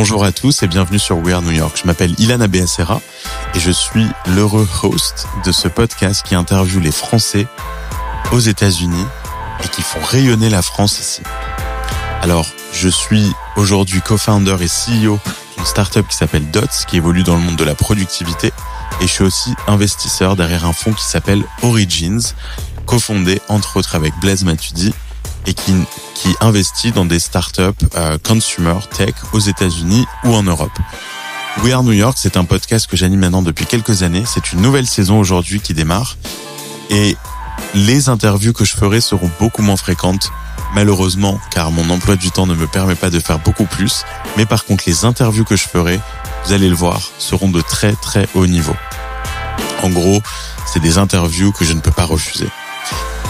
Bonjour à tous et bienvenue sur We Are New York. Je m'appelle Ilana Beacera et je suis l'heureux host de ce podcast qui interviewe les Français aux États-Unis et qui font rayonner la France ici. Alors, je suis aujourd'hui co-founder et CEO d'une startup qui s'appelle Dots, qui évolue dans le monde de la productivité. Et je suis aussi investisseur derrière un fonds qui s'appelle Origins, cofondé entre autres avec Blaise Matudi et qui, qui investit dans des startups euh, consumer tech aux États-Unis ou en Europe. We Are New York, c'est un podcast que j'anime maintenant depuis quelques années. C'est une nouvelle saison aujourd'hui qui démarre. Et les interviews que je ferai seront beaucoup moins fréquentes, malheureusement, car mon emploi du temps ne me permet pas de faire beaucoup plus. Mais par contre, les interviews que je ferai, vous allez le voir, seront de très très haut niveau. En gros, c'est des interviews que je ne peux pas refuser.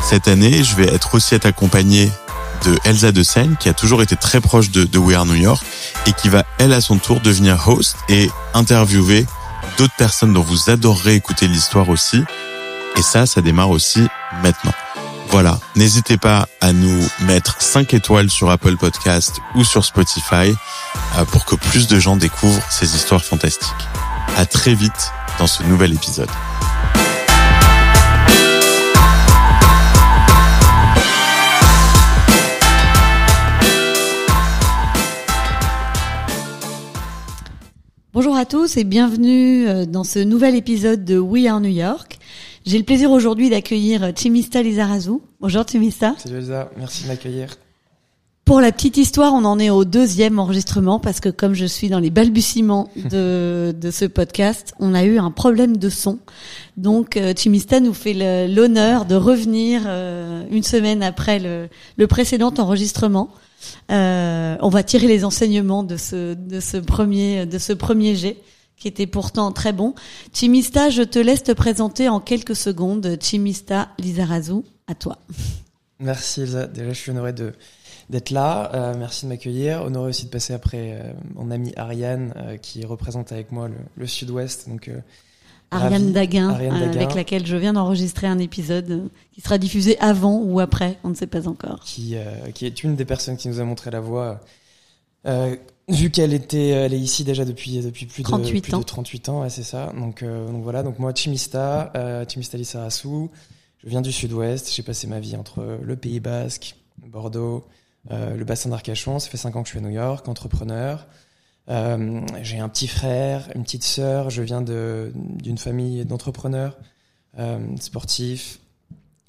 Cette année, je vais être aussi être accompagné de Elsa de Seine, qui a toujours été très proche de, de We Are New York et qui va, elle, à son tour, devenir host et interviewer d'autres personnes dont vous adorerez écouter l'histoire aussi. Et ça, ça démarre aussi maintenant. Voilà, n'hésitez pas à nous mettre 5 étoiles sur Apple Podcast ou sur Spotify euh, pour que plus de gens découvrent ces histoires fantastiques. À très vite dans ce nouvel épisode. Bonjour à tous et bienvenue euh, dans ce nouvel épisode de We Are New York. J'ai le plaisir aujourd'hui d'accueillir Chimista Lizarazu. Bonjour Chimista. Salut Elsa, merci de m'accueillir. Pour la petite histoire, on en est au deuxième enregistrement parce que comme je suis dans les balbutiements de, ce podcast, on a eu un problème de son. Donc euh, Chimista nous fait l'honneur de revenir euh, une semaine après le, précédent enregistrement. Euh, on va tirer les enseignements de ce, de ce premier, de ce premier jet qui était pourtant très bon. Chimista, je te laisse te présenter en quelques secondes. Chimista Lizarazu, à toi. Merci Elsa. Déjà, je suis honoré de d'être là. Euh, merci de m'accueillir. Honoré aussi de passer après euh, mon ami Ariane euh, qui représente avec moi le, le Sud-Ouest. Donc Ariane Daguin, Ariane Daguin. avec laquelle je viens d'enregistrer un épisode qui sera diffusé avant ou après, on ne sait pas encore. qui, qui est une des personnes qui nous a montré la voie. Vu qu'elle était, elle est ici déjà depuis depuis plus de 38 plus ans. de 38 ans, ouais, c'est ça. Donc donc voilà. Donc moi, Chimista, Chimista Lissarasu. Je viens du Sud-Ouest. J'ai passé ma vie entre le Pays Basque, Bordeaux, euh, le bassin d'Arcachon. Ça fait cinq ans que je suis à New York, entrepreneur. Euh, j'ai un petit frère, une petite sœur. Je viens d'une famille d'entrepreneurs, euh, sportifs,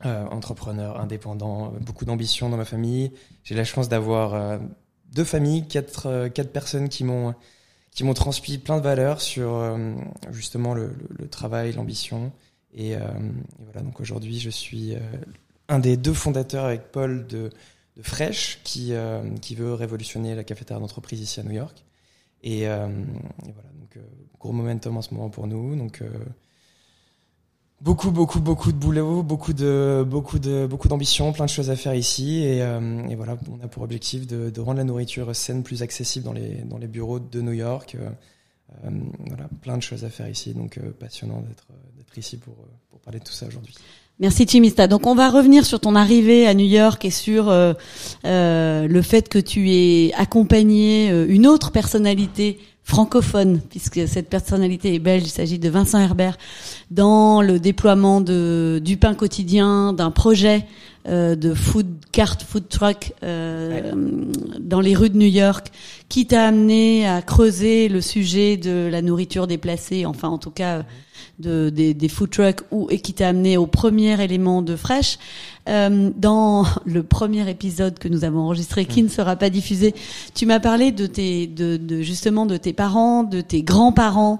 entrepreneurs, indépendants, beaucoup d'ambition dans ma famille. J'ai la chance d'avoir deux familles, quatre, personnes qui m'ont qui m'ont transmis plein de valeurs sur justement le, travail, l'ambition. Et, et voilà, donc aujourd'hui, je suis un des deux fondateurs avec Paul de, de Fresh, qui, euh, qui veut révolutionner la cafétéria d'entreprise ici à New York. Et, euh, voilà, donc euh, gros momentum en ce moment pour nous. Donc beaucoup, beaucoup, beaucoup de boulot, beaucoup de, beaucoup de, beaucoup d'ambition, plein de choses à faire ici. Et, et voilà, on a pour objectif de, de rendre la nourriture saine plus accessible dans les, dans les bureaux de New York. Euh, euh, voilà, plein de choses à faire ici. Donc euh, passionnant d'être, d'être ici pour, euh, pour parler de tout ça aujourd'hui. Merci Chimista. Donc on va revenir sur ton arrivée à New York et sur euh, euh, le fait que tu aies accompagné euh, une autre personnalité francophone, puisque cette personnalité est belge, il s'agit de Vincent Herbert, dans le déploiement de, du pain quotidien, d'un projet euh, de food cart, food truck euh, dans les rues de New York, qui t'a amené à creuser le sujet de la nourriture déplacée, enfin en tout cas de, des, des food trucks, ou, et qui t'a amené au premier élément de Fresh. Euh, dans le premier épisode que nous avons enregistré, qui ne sera pas diffusé, tu m'as parlé de tes, de, de justement de tes parents, de tes grands-parents.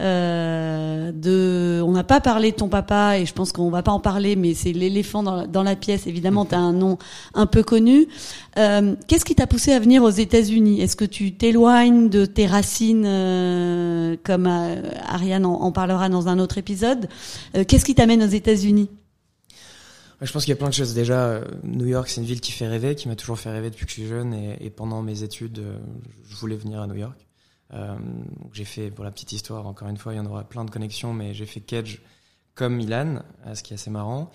Euh, de, on n'a pas parlé de ton papa et je pense qu'on va pas en parler, mais c'est l'éléphant dans, la- dans la pièce. Évidemment, tu as un nom un peu connu. Euh, Qu'est-ce qui t'a poussé à venir aux États-Unis? Est-ce que tu t'éloignes de tes racines, euh, comme euh, Ariane en, en parlera dans un autre épisode? Euh, Qu'est-ce qui t'amène aux États-Unis? Je pense qu'il y a plein de choses. Déjà, New York, c'est une ville qui fait rêver, qui m'a toujours fait rêver depuis que je suis jeune. Et, et pendant mes études, je voulais venir à New York. Euh, j'ai fait, pour la petite histoire, encore une fois, il y en aura plein de connexions, mais j'ai fait Kedge comme Ilan, euh, ce qui est assez marrant.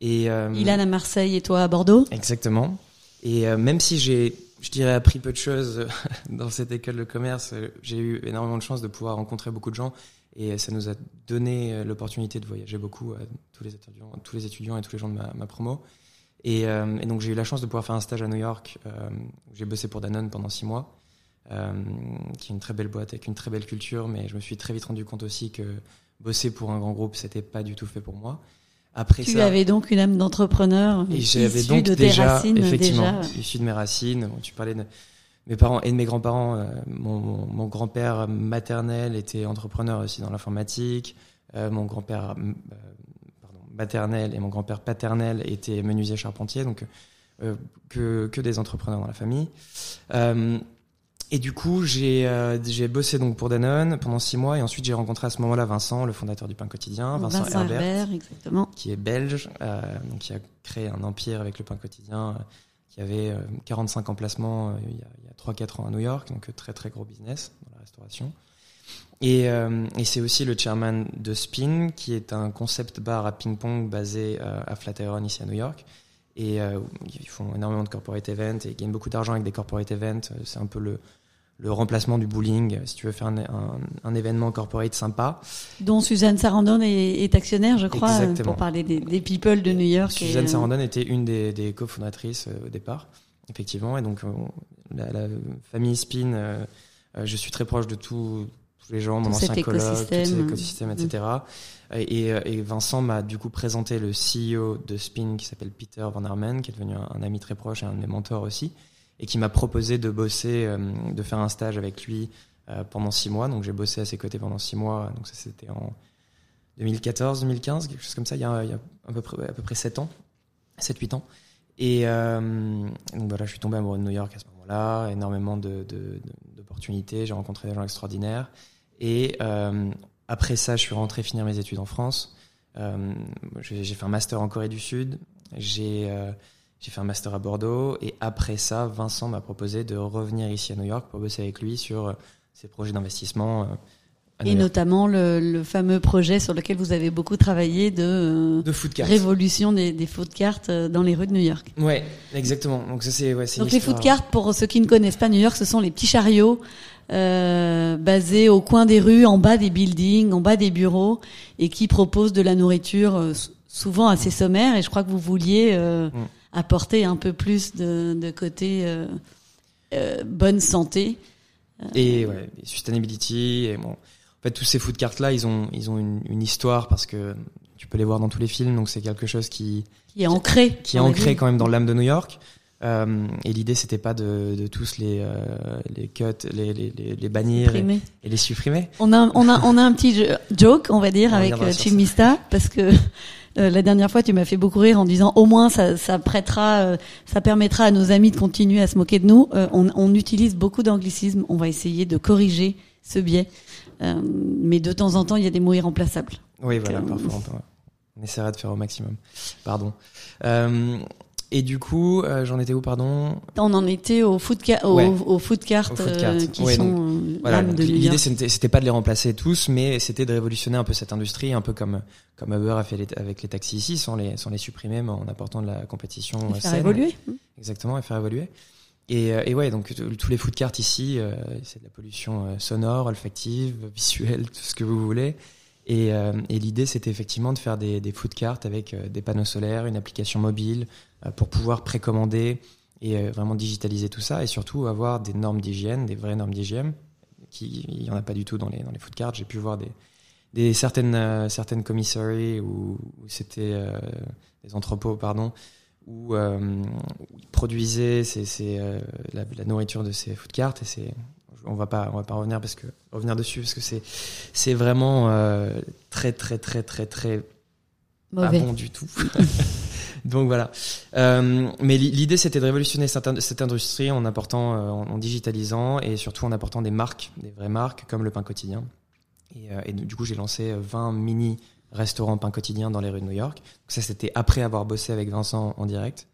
Et, euh, Ilan à Marseille et toi à Bordeaux Exactement. Et même si j'ai, je dirais, appris peu de choses dans cette école de commerce, j'ai eu énormément de chance de pouvoir rencontrer beaucoup de gens et ça nous a donné l'opportunité de voyager beaucoup, tous les étudiants, tous les étudiants et tous les gens de ma, ma promo. Et, et donc j'ai eu la chance de pouvoir faire un stage à New York. j'ai bossé pour Danone pendant six mois. Euh, qui est une très belle boîte avec une très belle culture, mais je me suis très vite rendu compte aussi que bosser pour un grand groupe, c'était pas du tout fait pour moi. Après tu avais donc une âme d'entrepreneur. J'avais donc de déjà, racines, effectivement, issu de mes racines. tu parlais de mes parents et de mes grands-parents. Euh, mon, mon grand-père maternel était entrepreneur aussi dans l'informatique. Euh, mon grand-père euh, maternel et mon grand-père paternel étaient menuisiers charpentiers, donc que, que des entrepreneurs dans la famille. Et du coup, j'ai euh, j'ai bossé donc pour Danone pendant six mois et ensuite j'ai rencontré à ce moment-là Vincent, le fondateur du pain quotidien, Vincent, Vincent Herbert, exactement. qui est belge, euh, donc qui a créé un empire avec le pain quotidien, euh, qui avait 45 emplacements il y a, a 3-4 ans à New York, donc très très gros business dans la restauration. Et, et c'est aussi le chairman de Spin, qui est un concept bar à ping-pong basé à Flatiron ici à New York. Et ils font énormément de corporate events et ils gagnent beaucoup d'argent avec des corporate events. C'est un peu le, le remplacement du bowling, si tu veux faire un, un, événement corporate sympa. Dont Suzanne Sarandon est, est actionnaire, je crois, pour parler des, des, people de New York. Suzanne Sarandon était une des, des cofondatrices euh, au départ, effectivement, et donc la, la, famille Spin, euh, euh, je suis très proche de tout, tous les gens, mon ancien colloque, tout cet écosystème, etc. Mm. Et, et, Vincent m'a du coup présenté le CEO de Spin qui s'appelle Peter Van Armen, qui est devenu un, un, ami très proche et un de mes mentors aussi et qui m'a proposé de bosser, euh, de faire un stage avec lui euh, pendant six mois. Donc j'ai bossé à ses côtés pendant six mois. Donc ça c'était en 2014, 2015, quelque chose comme ça. Il y a, il à peu près sept ans, sept huit ans. Et euh, donc voilà, je suis tombé amoureux de New York à ce moment-là. Énormément d'opportunités. J'ai rencontré des gens extraordinaires. Et après ça, je suis rentré finir mes études en France. J'ai fait un master en Corée du Sud. J'ai j'ai fait un master à Bordeaux et après ça, Vincent m'a proposé de revenir ici à New York pour bosser avec lui sur euh, ses projets d'investissement. Euh, et notamment le, le, fameux projet sur lequel vous avez beaucoup travaillé de, de food révolution des, des food cartes euh, dans les rues de New York. Ouais, exactement. Donc ça c'est ouais, Donc les food carts, pour ceux qui ne connaissent pas New York, ce sont les petits chariots euh, basés au coin des rues, en bas des buildings, en bas des bureaux, et qui proposent de la nourriture souvent assez sommaire. Et je crois que vous vouliez euh, mm apporter un peu plus de, de côté euh, euh, bonne santé. Euh, et ouais, sustainability et bon. En fait, tous ces food carts là, ils ont ils ont une, une, histoire parce que tu peux les voir dans tous les films, donc c'est quelque chose qui qui est ancré, qui, est ancré quand même dans l'âme de New York. Euh, et l'idée, c'était pas de, de, tous les euh, les cut, les, les, les bannir et, et, les supprimer. On a on a on a un petit joke, on va dire, on avec Chimista, parce que euh, la dernière fois, tu m'as fait beaucoup rire en disant au moins ça, ça prêtera, euh, ça permettra à nos amis de continuer à se moquer de nous. Euh, on, on, utilise beaucoup d'anglicismes. On va essayer de corriger ce biais, mais de temps en temps, il y a des mots irremplaçables. Oui, voilà, parfois on, on, essaiera de faire au maximum. Pardon. Et du coup, euh, j'en étais où, pardon On en était au food, au, au food cart, euh, qui sont donc, euh, voilà, L'idée, c'était, pas de les remplacer tous, mais c'était de révolutionner un peu cette industrie, un peu comme comme Uber a fait avec les taxis ici, sans les sans les supprimer, mais en apportant de la compétition et faire évoluer. Exactement, et faire évoluer. Et, et ouais, donc tous les food carts ici, c'est de la pollution sonore, olfactive, visuelle, tout ce que vous voulez. Et, et l'idée, c'était effectivement de faire des, des food carts avec des panneaux solaires, une application mobile, pour pouvoir précommander et euh, vraiment digitaliser tout ça et surtout avoir des normes d'hygiène, des vraies normes d'hygiène qui il y en a pas du tout dans les dans les food carts. J'ai pu voir des des certaines euh, certaines commissaries où, où c'était euh, des entrepôts pardon où, euh, où ils produisaient c'est c'est la, la, nourriture de ces food carts et c'est on va pas on va pas revenir parce que revenir dessus parce que c'est c'est vraiment très très très très très Mauvais. pas bon du tout. Donc voilà. Euh, mais l'idée c'était de révolutionner cette, industrie en apportant, euh, en, digitalisant et surtout en apportant des marques, des vraies marques comme le pain quotidien. Et, euh, du coup j'ai lancé 20 mini restaurants pain quotidien dans les rues de New York. Ça c'était après avoir bossé avec Vincent en direct.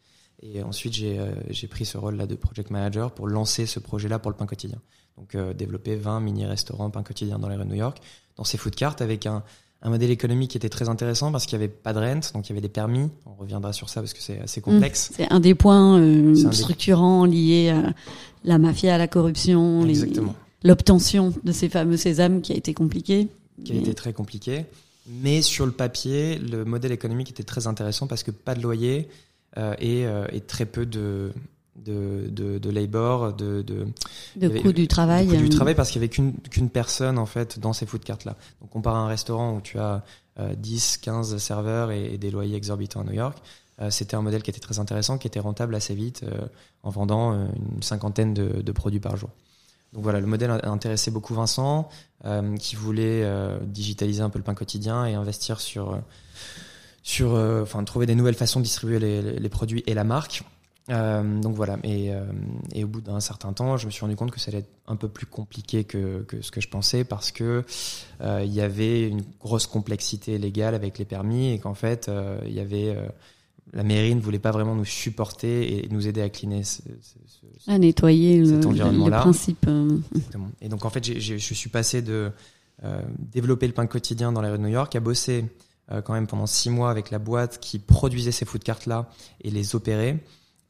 Et ensuite j'ai pris ce rôle là de project manager pour lancer ce projet là pour le pain quotidien. Donc développer 20 mini restaurants pain quotidien dans les rues de New York, dans ces food carts avec un un modèle économique qui était très intéressant parce qu'il n'y avait pas de rente, donc il y avait des permis. On reviendra sur ça parce que c'est assez complexe. Mmh. C'est un des points euh, structurants liés à la mafia, à la corruption, l'obtention de ces fameux sésames qui a été compliqué. Qui a été très compliqué. Mais sur le papier, le modèle économique était très intéressant parce que pas de loyer euh, et, euh, et, très peu de, de, de, de labor, de, de, de coût du travail. du travail parce qu'il y avait qu'une qu'une personne en fait dans ces food carts là. Donc on part à un restaurant où tu as 10, euh, 15 serveurs et, des loyers exorbitants à New York. Euh, C'était un modèle qui était très intéressant, qui était rentable assez vite euh, en vendant euh, une cinquantaine de, de, produits par jour. Donc voilà, le modèle a intéressé beaucoup Vincent, qui voulait digitaliser un peu le pain quotidien et investir sur sur, enfin, trouver des nouvelles façons de distribuer les, les produits et la marque. Euh, donc voilà, et, euh, et au bout d'un certain temps, je me suis rendu compte que ça allait être un peu plus compliqué que, que ce que je pensais parce que euh, il y avait une grosse complexité légale avec les permis et qu'en fait, il y avait la mairie ne voulait pas vraiment nous supporter et nous aider à cleaner ce, ce, ce, à nettoyer cet environnement-là. Le principe. Et donc en fait, je suis passé de développer le pain quotidien dans les rues de New York à bosser quand même pendant six mois avec la boîte qui produisait ces food carts là et les opérait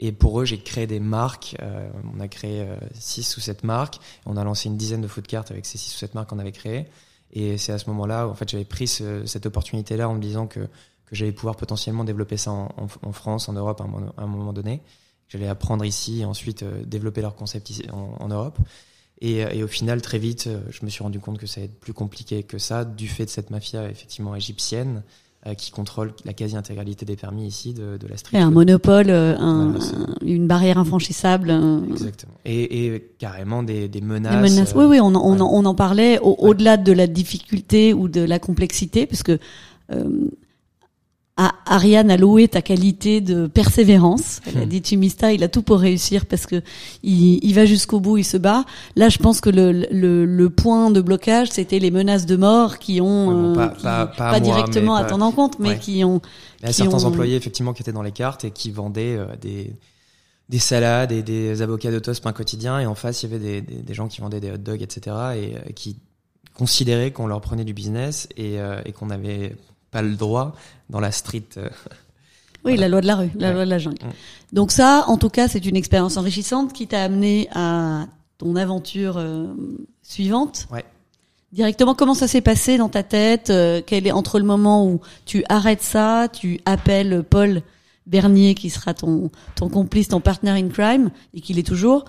et pour eux, j'ai créé des marques. Euh, on a créé euh, six ou sept marques. On a lancé une dizaine de food carts avec ces six ou sept marques qu'on avait créées. Et c'est à ce moment-là, en fait, j'avais pris ce, cette opportunité-là en me disant que, que j'allais pouvoir potentiellement développer ça en, France, en Europe à un, moment donné. J'allais apprendre ici et ensuite euh, développer leur concept ici, en, Europe. Et, et, au final, très vite, euh, je me suis rendu compte que ça allait être plus compliqué que ça, du fait de cette mafia effectivement égyptienne, euh, qui contrôle la quasi-intégralité des permis ici de, de la street. un monopole, euh, un, une barrière infranchissable. Euh. Exactement. Et, et carrément des, des menaces. Des menaces. oui, oui, on, on, on en parlait au-delà de la difficulté ou de la complexité, parce que Ariane a loué ta qualité de persévérance. Elle a hmm. dit Chimista, il a tout pour réussir parce que il, il va jusqu'au bout, il se bat. Là, je pense que le, le, le point de blocage, c'était les menaces de mort qui ont, pas, euh, pas, directement à ton compte, mais qui ont. Il y a certains employés effectivement qui étaient dans les cartes et qui vendaient euh, des des salades et des avocats de toast pain quotidien et en face il y avait des, des, des, gens qui vendaient des hot dogs etc et euh, qui considéraient qu'on leur prenait du business et, et qu'on avait pas le droit dans la street. Euh, oui, la loi de la rue, la loi de la jungle. Mm. Donc ça, en tout cas, c'est une expérience enrichissante qui t'a amené à ton aventure euh, suivante. Ouais. Directement, comment ça s'est passé dans ta tête euh, Quel est entre le moment où tu arrêtes ça, tu appelles Paul Bernier, qui sera ton ton complice, ton partner in crime, et qu'il est toujours.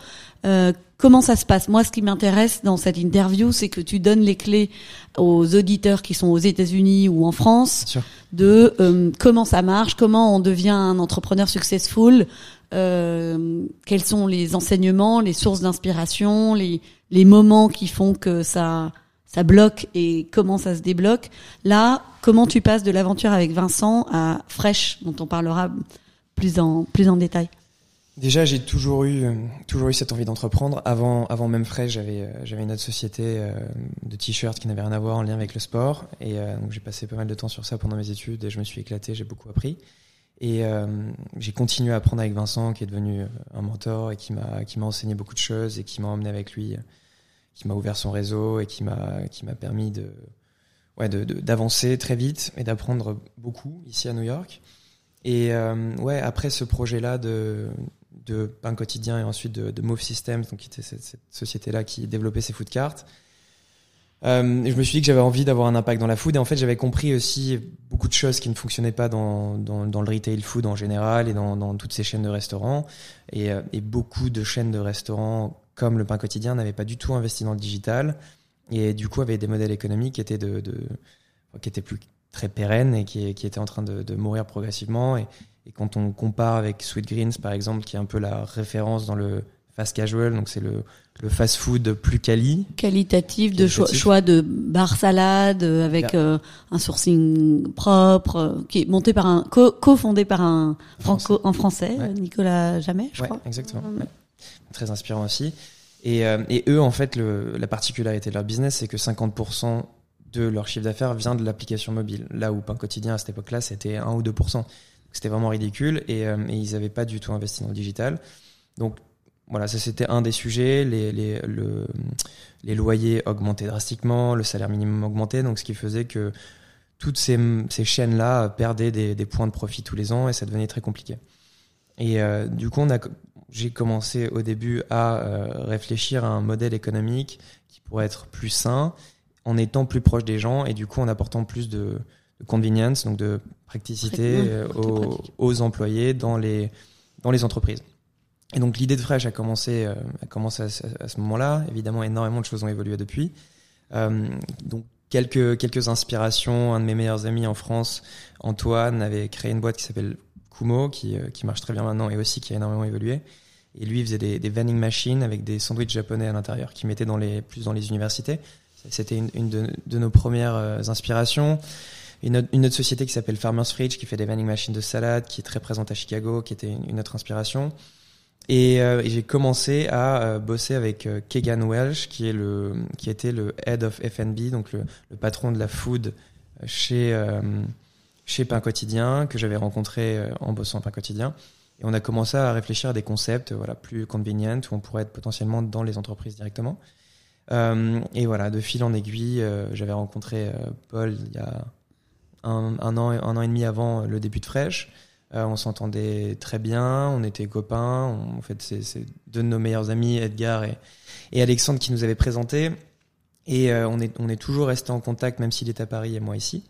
Euh, comment ça se passe? Moi, ce qui m'intéresse dans cette interview, c'est que tu donnes les clés aux auditeurs qui sont aux États-Unis ou en France de euh, comment ça marche, comment on devient un entrepreneur successful, euh, quels sont les enseignements, les sources d'inspiration, les les moments qui font que ça ça bloque et comment ça se débloque. Là, comment tu passes de l'aventure avec Vincent à Fresh, dont on parlera plus en plus en détail. Déjà, j'ai toujours eu euh, toujours eu cette envie d'entreprendre. Avant avant même Fresh, j'avais euh, une autre société euh, de t-shirts qui n'avait rien à voir en lien avec le sport et donc j'ai passé pas mal de temps sur ça pendant mes études et je me suis éclaté, j'ai beaucoup appris. Et j'ai continué à apprendre avec Vincent, qui est devenu un mentor et qui m'a enseigné beaucoup de choses et qui m'a emmené avec lui qui m'a ouvert son réseau et qui m'a permis de ouais d'avancer très vite et d'apprendre beaucoup ici à New York. Et euh, ouais, après ce projet-là de de pain quotidien et ensuite de, de Move Systems, donc qui était cette, société-là qui développait ses food carts. Euh, je me suis dit que j'avais envie d'avoir un impact dans la food et en fait j'avais compris aussi beaucoup de choses qui ne fonctionnaient pas dans, dans, le retail food en général et dans, toutes ces chaînes de restaurants et, euh, et beaucoup de chaînes de restaurants comme le pain quotidien, n'avait pas du tout investi dans le digital et du coup avait des modèles économiques qui étaient de, de qui étaient plus très pérennes et qui, qui étaient en train de, de mourir progressivement. Et, et, quand on compare avec Sweet Greens par exemple, qui est un peu la référence dans le fast casual, donc c'est le, le fast food plus quali, qualitatif, de choix, choix, de bar salade euh, avec euh, un sourcing propre, euh, qui est monté par un co-fondé par un franco en français, Nicolas Jamais, je ouais, crois. Exactement. Très inspirant aussi. Et, euh, et eux, en fait, la particularité de leur business, c'est que 50% de leur chiffre d'affaires vient de l'application mobile. Là où Pain Quotidien, à cette époque-là, c'était 1 ou 2%. C'était vraiment ridicule et, euh, ils n'avaient pas du tout investi dans le digital. Donc, voilà, ça c'était un des sujets. Les, les, le, les loyers augmentaient drastiquement, le salaire minimum augmentait, donc ce qui faisait que toutes ces, ces chaînes-là perdaient des, points de profit tous les ans et ça devenait très compliqué. Et du coup, on a, j'ai commencé au début à réfléchir à un modèle économique qui pourrait être plus sain en étant plus proche des gens et du coup en apportant plus de, de convenience, donc de praticité aux, aux, employés dans les, dans les entreprises. Et donc l'idée de Fresh a commencé, euh, a commencé à, ce moment-là. Évidemment, énormément de choses ont évolué depuis. Euh, donc quelques quelques inspirations. Un de mes meilleurs amis en France, Antoine, avait créé une boîte qui s'appelle Kumo, qui euh, qui marche très bien maintenant et aussi qui a énormément évolué. Et lui il faisait des, des vending machines avec des sandwichs japonais à l'intérieur, qui mettait dans les plus dans les universités. C'était une, de, nos premières euh, inspirations. Une autre, société qui s'appelle Farmer's Fridge, qui fait des vending machines de salade, qui est très présente à Chicago, qui était une, autre inspiration. Et, euh, et j'ai commencé à bosser avec euh, Kegan Welsh, qui est le, qui était le head of F&B, donc le, patron de la food chez chez Pain Quotidien, que j'avais rencontré en bossant à Pain Quotidien. Et on a commencé à réfléchir à des concepts, voilà, plus convenient, où on pourrait être potentiellement dans les entreprises directement. et voilà, de fil en aiguille, j'avais rencontré Paul il y a un, un, an, un an et demi avant le début de Fresh. Euh, on s'entendait très bien, on était copains. en fait, c'est deux de nos meilleurs amis, Edgar et, Alexandre, qui nous avaient présenté. Et euh, on, est, on est toujours resté en contact, même s'il est à Paris et moi ici.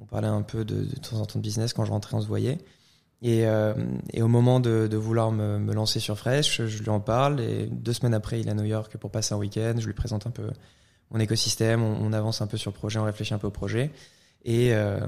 On parlait un peu de, temps en temps de business. Quand je rentrais, on se voyait. Et, euh, au moment de, vouloir me, lancer sur Fresh, je lui en parle. Et deux semaines après, il est à New York pour passer un week-end. Je lui présente un peu mon écosystème. On, avance un peu sur le projet, on réfléchit un peu au projet. Et, euh,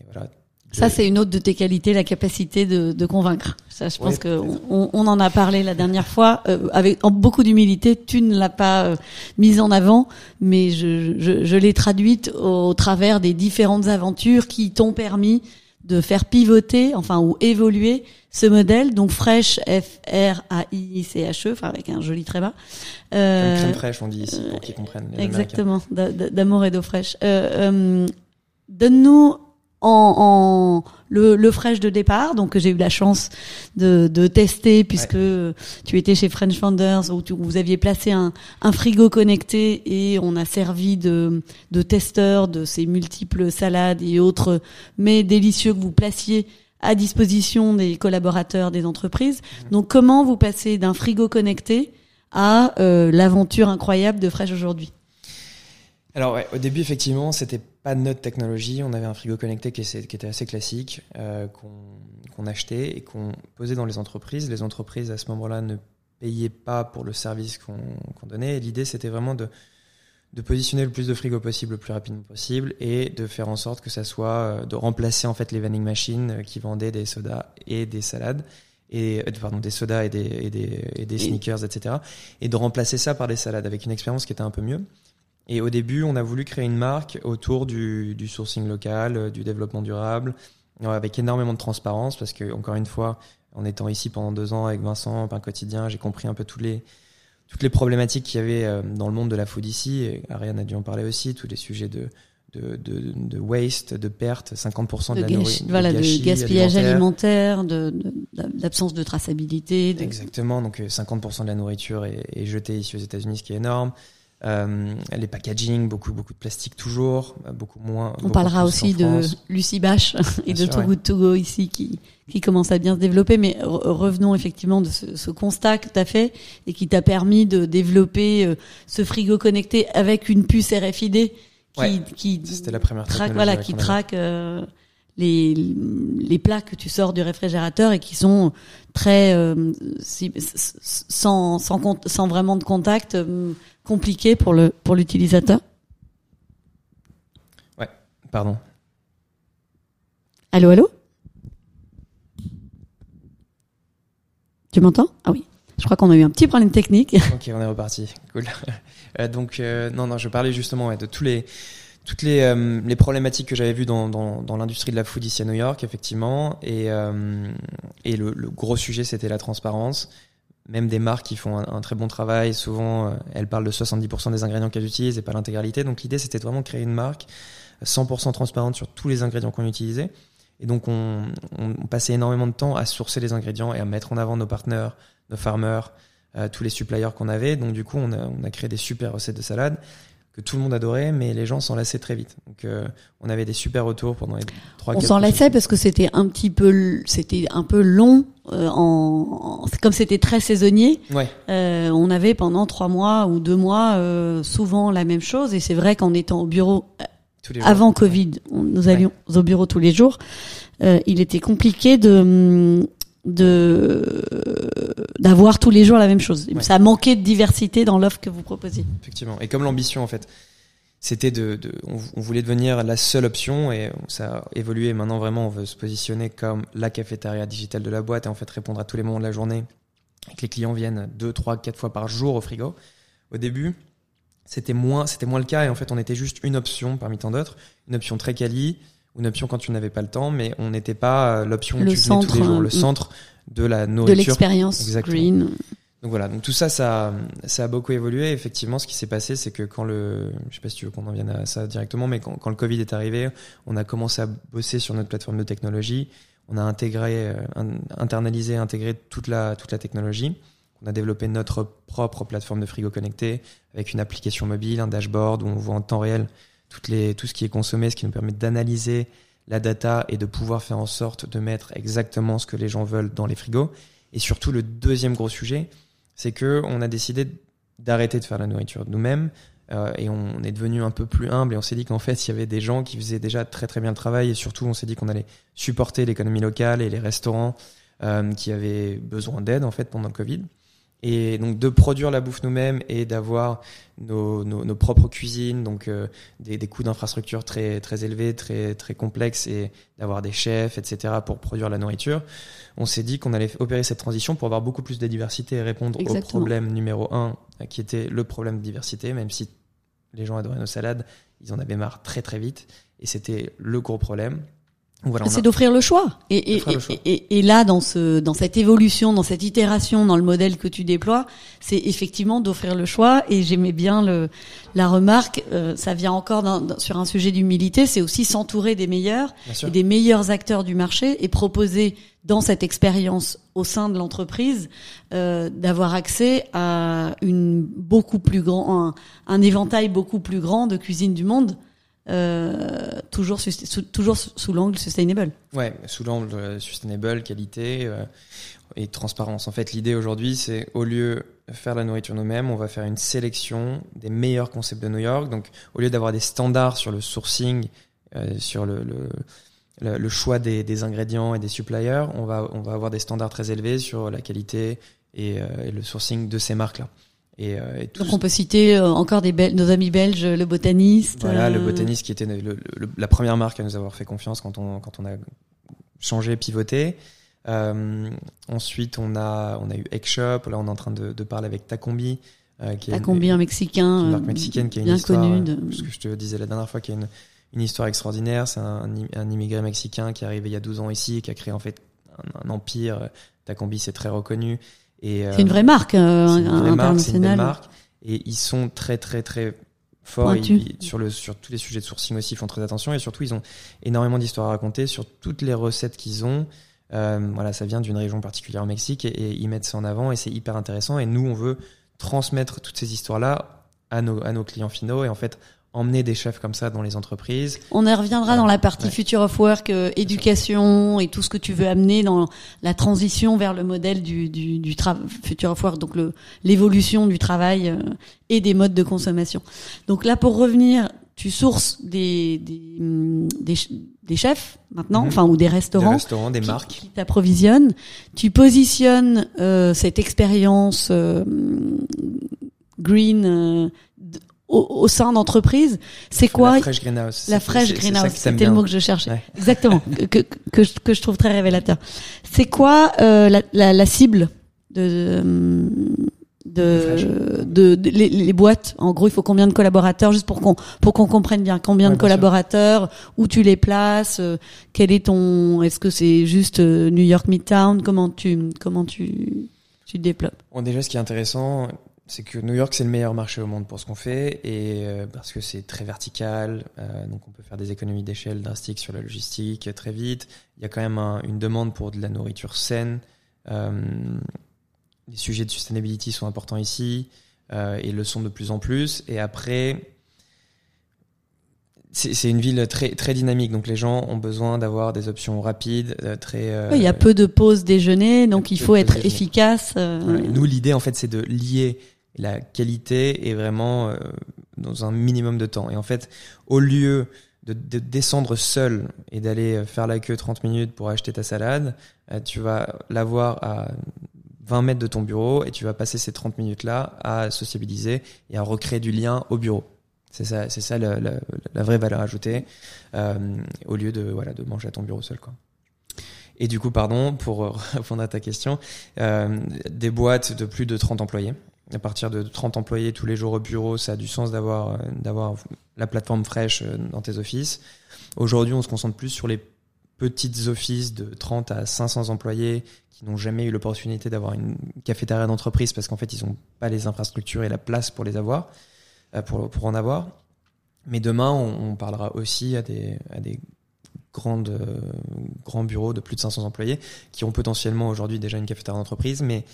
et voilà, ça, c'est une autre de tes qualités, la capacité de, de convaincre. Ça, je pense que on, on, en a parlé la dernière fois euh, avec en beaucoup d'humilité. Tu ne l'as pas euh, mise en avant, mais je, je, je l'ai traduite au, travers des différentes aventures qui t'ont permis de faire pivoter, enfin ou évoluer ce modèle. Donc Fresh, F R A I C H E, enfin avec un joli tréma. Euh, crème fraîche, on dit ici pour qu'ils comprennent. exactement, d'amour et d'eau fraîche. Euh, euh Donne-nous en, en le, le fraîche de départ, donc j'ai eu la chance de, de tester puisque tu étais chez French Founders où, tu, vous aviez placé un, un, frigo connecté et on a servi de, de testeur de ces multiples salades et autres mais délicieux que vous placiez à disposition des collaborateurs des entreprises. Mhm. Donc comment vous passez d'un frigo connecté à euh, l'aventure incroyable de Fresh aujourd'hui? Alors ouais, au début effectivement c'était pas de notre technologie, on avait un frigo connecté qui, était assez classique, euh, qu'on achetait et qu'on posait dans les entreprises. Les entreprises à ce moment-là ne payaient pas pour le service qu'on donnait. L'idée c'était vraiment de, de positionner le plus de frigo possible le plus rapidement possible et de faire en sorte que ça soit euh, de remplacer en fait les vending machines euh, qui vendaient des sodas et des salades et pardon des sodas et des, et des, et des sneakers etc et de remplacer ça par des salades avec une expérience qui était un peu mieux et au début, on a voulu créer une marque autour du, du sourcing local, euh, du développement durable, euh, avec énormément de transparence, parce que encore une fois, en étant ici pendant deux ans avec Vincent, un quotidien, j'ai compris un peu tous les toutes les problématiques qu'il y avait euh, dans le monde de la food ici. Et Ariane a dû en parler aussi, tous les sujets de de, de, de waste, de perte, 50% de, de la nourriture. Voilà, de, gaspillage alimentaire, de, d'absence de, traçabilité. Exactement, donc 50% de la nourriture est, est jetée ici aux États-Unis, ce qui est énorme. Euh, les packaging, beaucoup beaucoup de plastique toujours, beaucoup moins. On parlera aussi de Lucie Bache et de Too Good To Go ici qui qui commence à bien se développer. Mais revenons effectivement de ce, ce constat que tu as fait et qui t'a permis de développer euh, ce frigo connecté avec une puce RFID qui qui c'était la première traque voilà qui traque euh, les, les plats que tu sors du réfrigérateur et qui sont très euh, sans, sans, sans vraiment de contact euh, compliqué pour le pour l'utilisateur. Ouais, pardon. Allô, allô? Tu m'entends? Ah oui. Je crois qu'on a eu un petit problème technique. Ok, on est reparti. Cool. Euh, donc euh, non, non, je parlais justement ouais, de tous les toutes les, euh, les problématiques que j'avais vues dans, l'industrie de la food ici à New York, effectivement. Et, euh, le, gros sujet, c'était la transparence. Même des marques qui font un, très bon travail, souvent, euh, elles parlent de 70% des ingrédients qu'elles utilisent et pas l'intégralité. Donc l'idée, c'était vraiment créer une marque 100% transparente sur tous les ingrédients qu'on utilisait. Et donc, on, passait énormément de temps à sourcer les ingrédients et à mettre en avant nos partenaires, nos farmers, tous les suppliers qu'on avait. Donc, du coup, on a, on a créé des super recettes de salade que tout le monde adorait, mais les gens s'en lassaient très vite. Donc, euh, on avait des super retours pendant les trois. On s'en lassait parce que c'était un petit peu, c'était un peu long. Euh, en, comme c'était très saisonnier, ouais. euh, on avait pendant trois mois ou deux mois euh, souvent la même chose. Et c'est vrai qu'en étant au bureau avant Covid, on, nous allions ouais. au bureau tous les jours. Euh, il était compliqué de de d'avoir tous les jours la même chose. Ouais. Ça manquait de diversité dans l'offre que vous proposiez. Effectivement. Et comme l'ambition en fait, c'était de, de on, on, voulait devenir la seule option et ça a évolué. Maintenant vraiment, on veut se positionner comme la cafétéria digitale de la boîte et en fait répondre à tous les moments de la journée. Et que les clients viennent deux, trois, quatre fois par jour au frigo. Au début, c'était moins, c'était moins le cas et en fait, on était juste une option parmi tant d'autres, une option très quali une option quand tu n'avais pas le temps, mais on n'était pas l'option le tu centre, tous les jours, le euh, centre de la nourriture. De l'expérience green. Donc voilà, donc tout ça, ça, ça a beaucoup évolué. Effectivement, ce qui s'est passé, c'est que quand le, je sais pas si tu veux qu'on en vienne à ça directement, mais quand, quand, le Covid est arrivé, on a commencé à bosser sur notre plateforme de technologie. On a intégré, internalisé, intégré toute la, toute la technologie. On a développé notre propre plateforme de frigo connecté avec une application mobile, un dashboard où on voit en temps réel les, tout ce qui est consommé, ce qui nous permet d'analyser la data et de pouvoir faire en sorte de mettre exactement ce que les gens veulent dans les frigos. Et surtout, le deuxième gros sujet, c'est que on a décidé d'arrêter de faire la nourriture nous-mêmes euh, et on est devenu un peu plus humble et on s'est dit qu'en fait, il y avait des gens qui faisaient déjà très très bien le travail et surtout, on s'est dit qu'on allait supporter l'économie locale et les restaurants euh, qui avaient besoin d'aide en fait pendant le Covid. Et donc de produire la bouffe nous-mêmes et d'avoir nos, nos, nos, propres cuisines, donc euh, des, des coûts d'infrastructure très très élevés, très très complexes, et d'avoir des chefs, etc. pour produire la nourriture, on s'est dit qu'on allait opérer cette transition pour avoir beaucoup plus de diversité et répondre Exactement. au problème numéro un, qui était le problème de diversité, même si les gens adoraient nos salades, ils en avaient marre très très vite, et c'était le gros problème. Voilà, c'est a... d'offrir le choix. Et, et, le choix. et, et, là, dans ce, dans cette évolution, dans cette itération, dans le modèle que tu déploies, c'est effectivement d'offrir le choix. Et j'aimais bien le, la remarque. Euh, ça vient encore dans, sur un sujet d'humilité. C'est aussi s'entourer des meilleurs et des meilleurs acteurs du marché et proposer dans cette expérience au sein de l'entreprise euh, d'avoir accès à une beaucoup plus grand, un, un éventail beaucoup plus grand de cuisine du monde. Euh, toujours sous, l'angle sustainable. Ouais, sous l'angle sustainable, qualité euh, et transparence. En fait, l'idée aujourd'hui, c'est au lieu de faire la nourriture nous-mêmes, on va faire une sélection des meilleurs concepts de New York. Donc, au lieu d'avoir des standards sur le sourcing, euh, sur le, choix des, ingrédients et des suppliers, on va, avoir des standards très élevés sur la qualité euh, et le sourcing de ces marques-là. Et, euh, et Donc on peut citer euh, encore des nos amis belges, le botaniste. Voilà, euh... le botaniste qui était le, le, la première marque à nous avoir fait confiance quand on quand on a changé, pivoté. Euh, ensuite, on a on a eu Egg Shop. Là, on est en train de, de parler avec Tacombi. Euh, qui est Tacombi, une, un mexicain, une marque mexicaine qui a bien une histoire, connu. De... Ce que je te disais la dernière fois, qui a une une histoire extraordinaire. C'est un, un, immigré mexicain qui est arrivé il y a 12 ans ici et qui a créé en fait un, un empire. Tacombi, c'est très reconnu. C'est une vraie marque euh, une vraie internationale. Marque, marque, et ils sont très très très forts ils, sur le sur tous les sujets de sourcing aussi ils font très attention. Et surtout ils ont énormément d'histoires à raconter sur toutes les recettes qu'ils ont. Euh, voilà, ça vient d'une région particulière au Mexique et, et, ils mettent ça en avant et c'est hyper intéressant. Et nous on veut transmettre toutes ces histoires là à nos à nos clients finaux. Et en fait emmener des chefs comme ça dans les entreprises. On y reviendra dans la partie ouais. Future of Work, euh, éducation et tout ce que tu veux amener dans la transition vers le modèle du, du, du Future of Work, donc l'évolution du travail euh, et des modes de consommation. Donc là, pour revenir, tu sources des, des, des, des chefs maintenant, mm -hmm. enfin ou des restaurants, des, restaurants, des qui, marques qui t'approvisionnent. Tu positionnes euh, cette expérience euh, green euh, au, au sein d'entreprises, c'est quoi La fresh greenhouse. La fresh greenhouse, c'était le mot que je cherchais. Ouais. Exactement, que, que, que, je, que je trouve très révélateur. C'est quoi euh, la, la, la, cible de de, de, de les, les, boîtes? En gros, il faut combien de collaborateurs? Juste pour qu'on pour qu'on comprenne bien combien ouais, de collaborateurs, où tu les places, euh, quel est ton Est-ce que c'est juste euh, New York Midtown? Comment tu comment tu tu développes? Bon, déjà, ce qui est intéressant, c'est que New York c'est le meilleur marché au monde pour ce qu'on fait et euh, parce que c'est très vertical, euh, donc on peut faire des économies d'échelle drastiques sur la logistique très vite. Il y a quand même un, une demande pour de la nourriture saine. Euh, les sujets de sustainability sont importants ici et le sont de plus en plus. Et après, c'est une ville très très dynamique, donc les gens ont besoin d'avoir des options rapides, très. Euh, il y a peu de pauses déjeuner, donc il faut être efficace. Euh. Nous, l'idée en fait, c'est de lier la qualité et vraiment dans un minimum de temps. Et en fait, au lieu de, de descendre seul et d'aller faire la queue 30 minutes pour acheter ta salade, tu vas l'avoir à 20 mètres de ton bureau et tu vas passer ces 30 minutes là à sociabiliser et à recréer du lien au bureau. C'est ça, c'est ça la, vraie valeur ajoutée, euh, au lieu de voilà de manger à ton bureau seul. Et du coup, pardon, pour répondre à ta question, euh, des boîtes de plus de 30 employés. À partir de 30 employés tous les jours au bureau, ça a du sens d'avoir d'avoir la plateforme fraîche euh, dans tes offices. Aujourd'hui, on se concentre plus sur les petites offices de 30 à 500 employés qui n'ont jamais eu l'opportunité d'avoir une cafétéria d'entreprise parce qu'en fait, ils n'ont pas les infrastructures et la place pour les avoir. Euh, pour, en avoir. Mais demain, on, parlera aussi à des, grandes, euh, grands bureaux de plus de 500 employés qui ont potentiellement aujourd'hui déjà une cafétéria d'entreprise, mais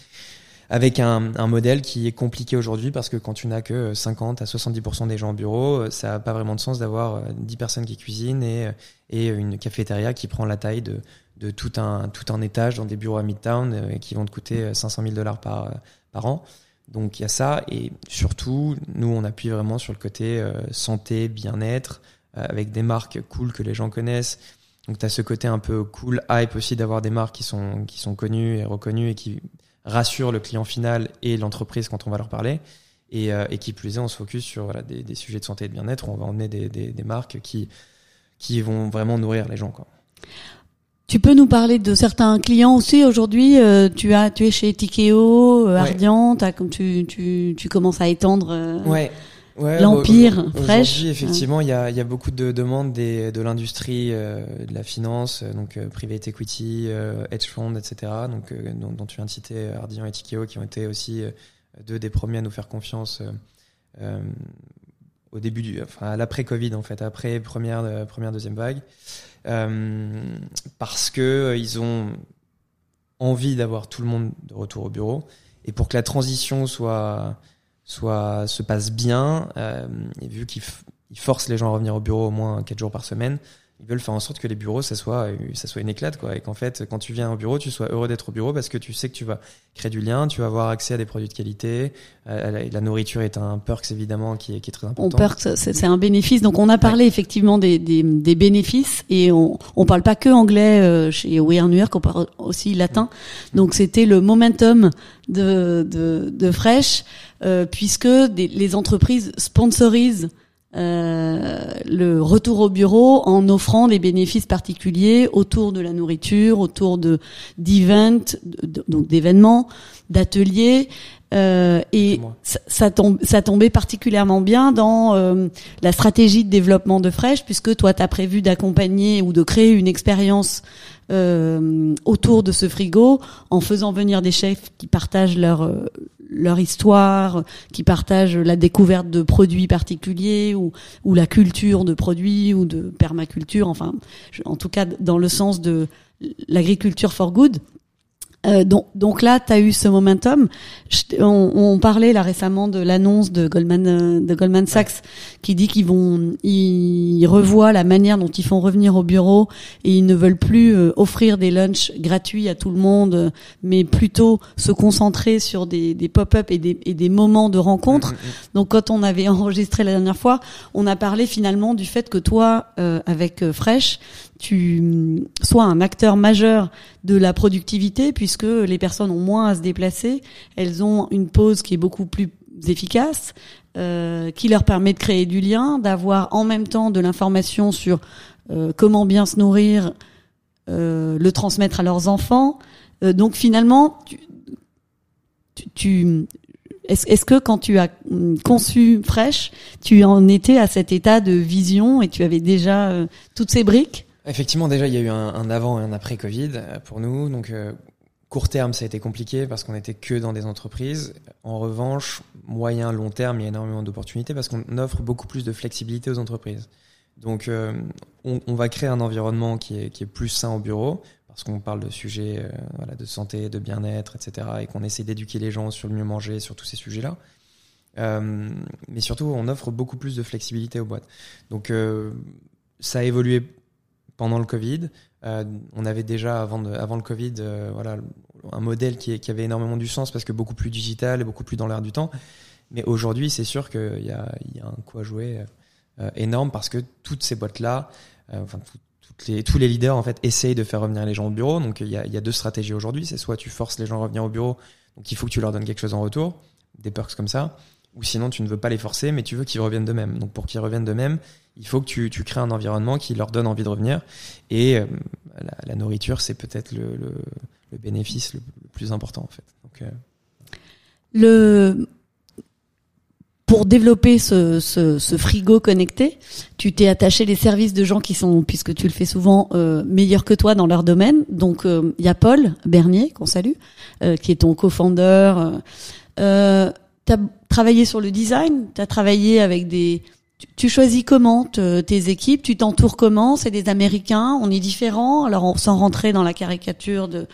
avec un, un, modèle qui est compliqué aujourd'hui parce que quand tu n'as que 50 à 70% des gens au bureau, ça n'a pas vraiment de sens d'avoir 10 euh, personnes qui cuisinent et, et une cafétéria qui prend la taille de, de tout, un, tout un étage dans des bureaux à Midtown et qui vont te coûter 500 000 dollars par, par an. Donc il y a ça et surtout nous on appuie vraiment sur le côté euh, santé, bien-être euh, avec des marques cool que les gens connaissent. Donc tu as ce côté un peu cool hype aussi d'avoir des marques qui sont qui sont connues et reconnues et qui rassurent le client final et l'entreprise quand on va leur parler. Et, euh, et qui plus est, on se focus sur voilà, des, des sujets de santé et de bien-être. On va emmener des, des, des marques qui qui vont vraiment nourrir les gens quoi. Tu peux nous parler de certains clients aussi aujourd'hui. Euh, tu as, tu es chez Tikeo, euh, Ardian, tu, tu, tu commences à étendre euh, ouais. Ouais, l'empire fraîche. effectivement, il y, a, y a beaucoup de demandes des, de l'industrie, de la finance, donc private equity, hedge fund, etc. Donc dont, dont, tu viens de citer Ardian et Tikeo, qui ont été aussi deux des premiers à nous faire confiance au début du, enfin à l'après Covid en fait, après première première deuxième vague. Euh, parce que euh, ils ont envie d'avoir tout le monde de retour au bureau et pour que la transition soit soit se passe bien euh, vu qu'ils forcent les gens à revenir au bureau au moins quatre jours par semaine ils veulent faire en sorte que les bureaux ça soit ça soit une éclate quoi. Et qu'en fait quand tu viens au bureau tu sois heureux d'être au bureau parce que tu sais que tu vas créer du lien tu vas avoir accès à des produits de qualité. Euh, la, nourriture est un perks évidemment qui est, qui est très important. on perks c'est un bénéfice. Donc on a parlé effectivement des, des, des, bénéfices et on on parle pas que anglais euh, chez We Are New York on parle aussi latin. Donc c'était le momentum de de, de Fresh euh, puisque des, les entreprises sponsorisent euh, le retour au bureau en offrant des bénéfices particuliers autour de la nourriture, autour de d'events, donc d'événements, d'ateliers. Euh, et ça, tombe, ça tombait particulièrement bien dans euh, la stratégie de développement de Fresh, puisque toi, tu as prévu d'accompagner ou de créer une expérience euh, autour de ce frigo en faisant venir des chefs qui partagent leur leur histoire, qui partagent la découverte de produits particuliers ou, ou la culture de produits ou de permaculture, enfin, en tout cas dans le sens de l'agriculture for good. Euh, donc, donc, là, tu as eu ce momentum. on, on, parlait là récemment de l'annonce de Goldman, euh, de Goldman Sachs qui dit qu'ils vont, ils revoient la manière dont ils font revenir au bureau et ils ne veulent plus euh, offrir des lunchs gratuits à tout le monde, mais plutôt se concentrer sur des, des pop-up et des, et des moments de rencontre. Mm, mm, mm. Donc, quand on avait enregistré la dernière fois, on a parlé finalement du fait que toi, avec Fresh, tu sois un acteur majeur de la productivité puisque les personnes ont moins à se déplacer, elles ont une pause qui est beaucoup plus efficace, euh, qui leur permet de créer du lien, d'avoir en même temps de l'information sur euh, comment bien se nourrir, euh, le transmettre à leurs enfants. Donc finalement, tu, tu, est-ce, que quand tu as conçu Fresh, tu en étais à cet état de vision et tu avais déjà toutes ces briques? Effectivement, déjà, il y a eu un, avant et un après Covid euh, pour nous. Donc, euh, court terme, ça a été compliqué parce qu'on était que dans des entreprises. En revanche, moyen, long terme, il y a énormément d'opportunités parce qu'on offre beaucoup plus de flexibilité aux entreprises. Donc, euh, on, va créer un environnement qui est, plus sain au bureau parce qu'on parle de sujets de santé, de bien-être, etc. et qu'on essaie d'éduquer les gens sur le mieux manger, sur tous ces sujets-là. Mais surtout, on offre beaucoup plus de flexibilité aux boîtes. Donc, ça a évolué pendant le Covid. Euh, on avait déjà avant, le Covid, euh, voilà, un modèle qui, avait énormément du sens parce que beaucoup plus digital et beaucoup plus dans l'air du temps. Mais aujourd'hui, c'est sûr qu'il y a, y a un à jouer euh, énorme parce que toutes ces boîtes-là, enfin tout, les, tous les leaders en fait essayent de faire revenir les gens au bureau. Donc il y a, y a deux stratégies aujourd'hui. C'est soit tu forces les gens à revenir au bureau, donc il faut que tu leur donnes quelque chose en retour, des perks comme ça, ou sinon tu ne veux pas les forcer, mais tu veux qu'ils reviennent d'eux-mêmes. Donc pour qu'ils reviennent d'eux-mêmes, il faut que tu, tu crées un environnement qui leur donne envie de revenir. Et euh, la, la, nourriture, c'est peut-être le, le, le, bénéfice le, plus important en fait. Donc, euh... le pour développer ce, ce, ce, frigo connecté, tu t'es attaché les services de gens qui sont, puisque tu le fais souvent, euh, meilleurs que toi dans leur domaine. Donc il euh, y a Paul Bernier qu'on salue, euh, qui est ton co-founder. Euh, tu as travaillé sur le design, tu as travaillé avec des... Tu, choisis comment tes équipes, tu t'entoures comment C'est des Américains, on est différents. Alors sans rentrer dans la caricature de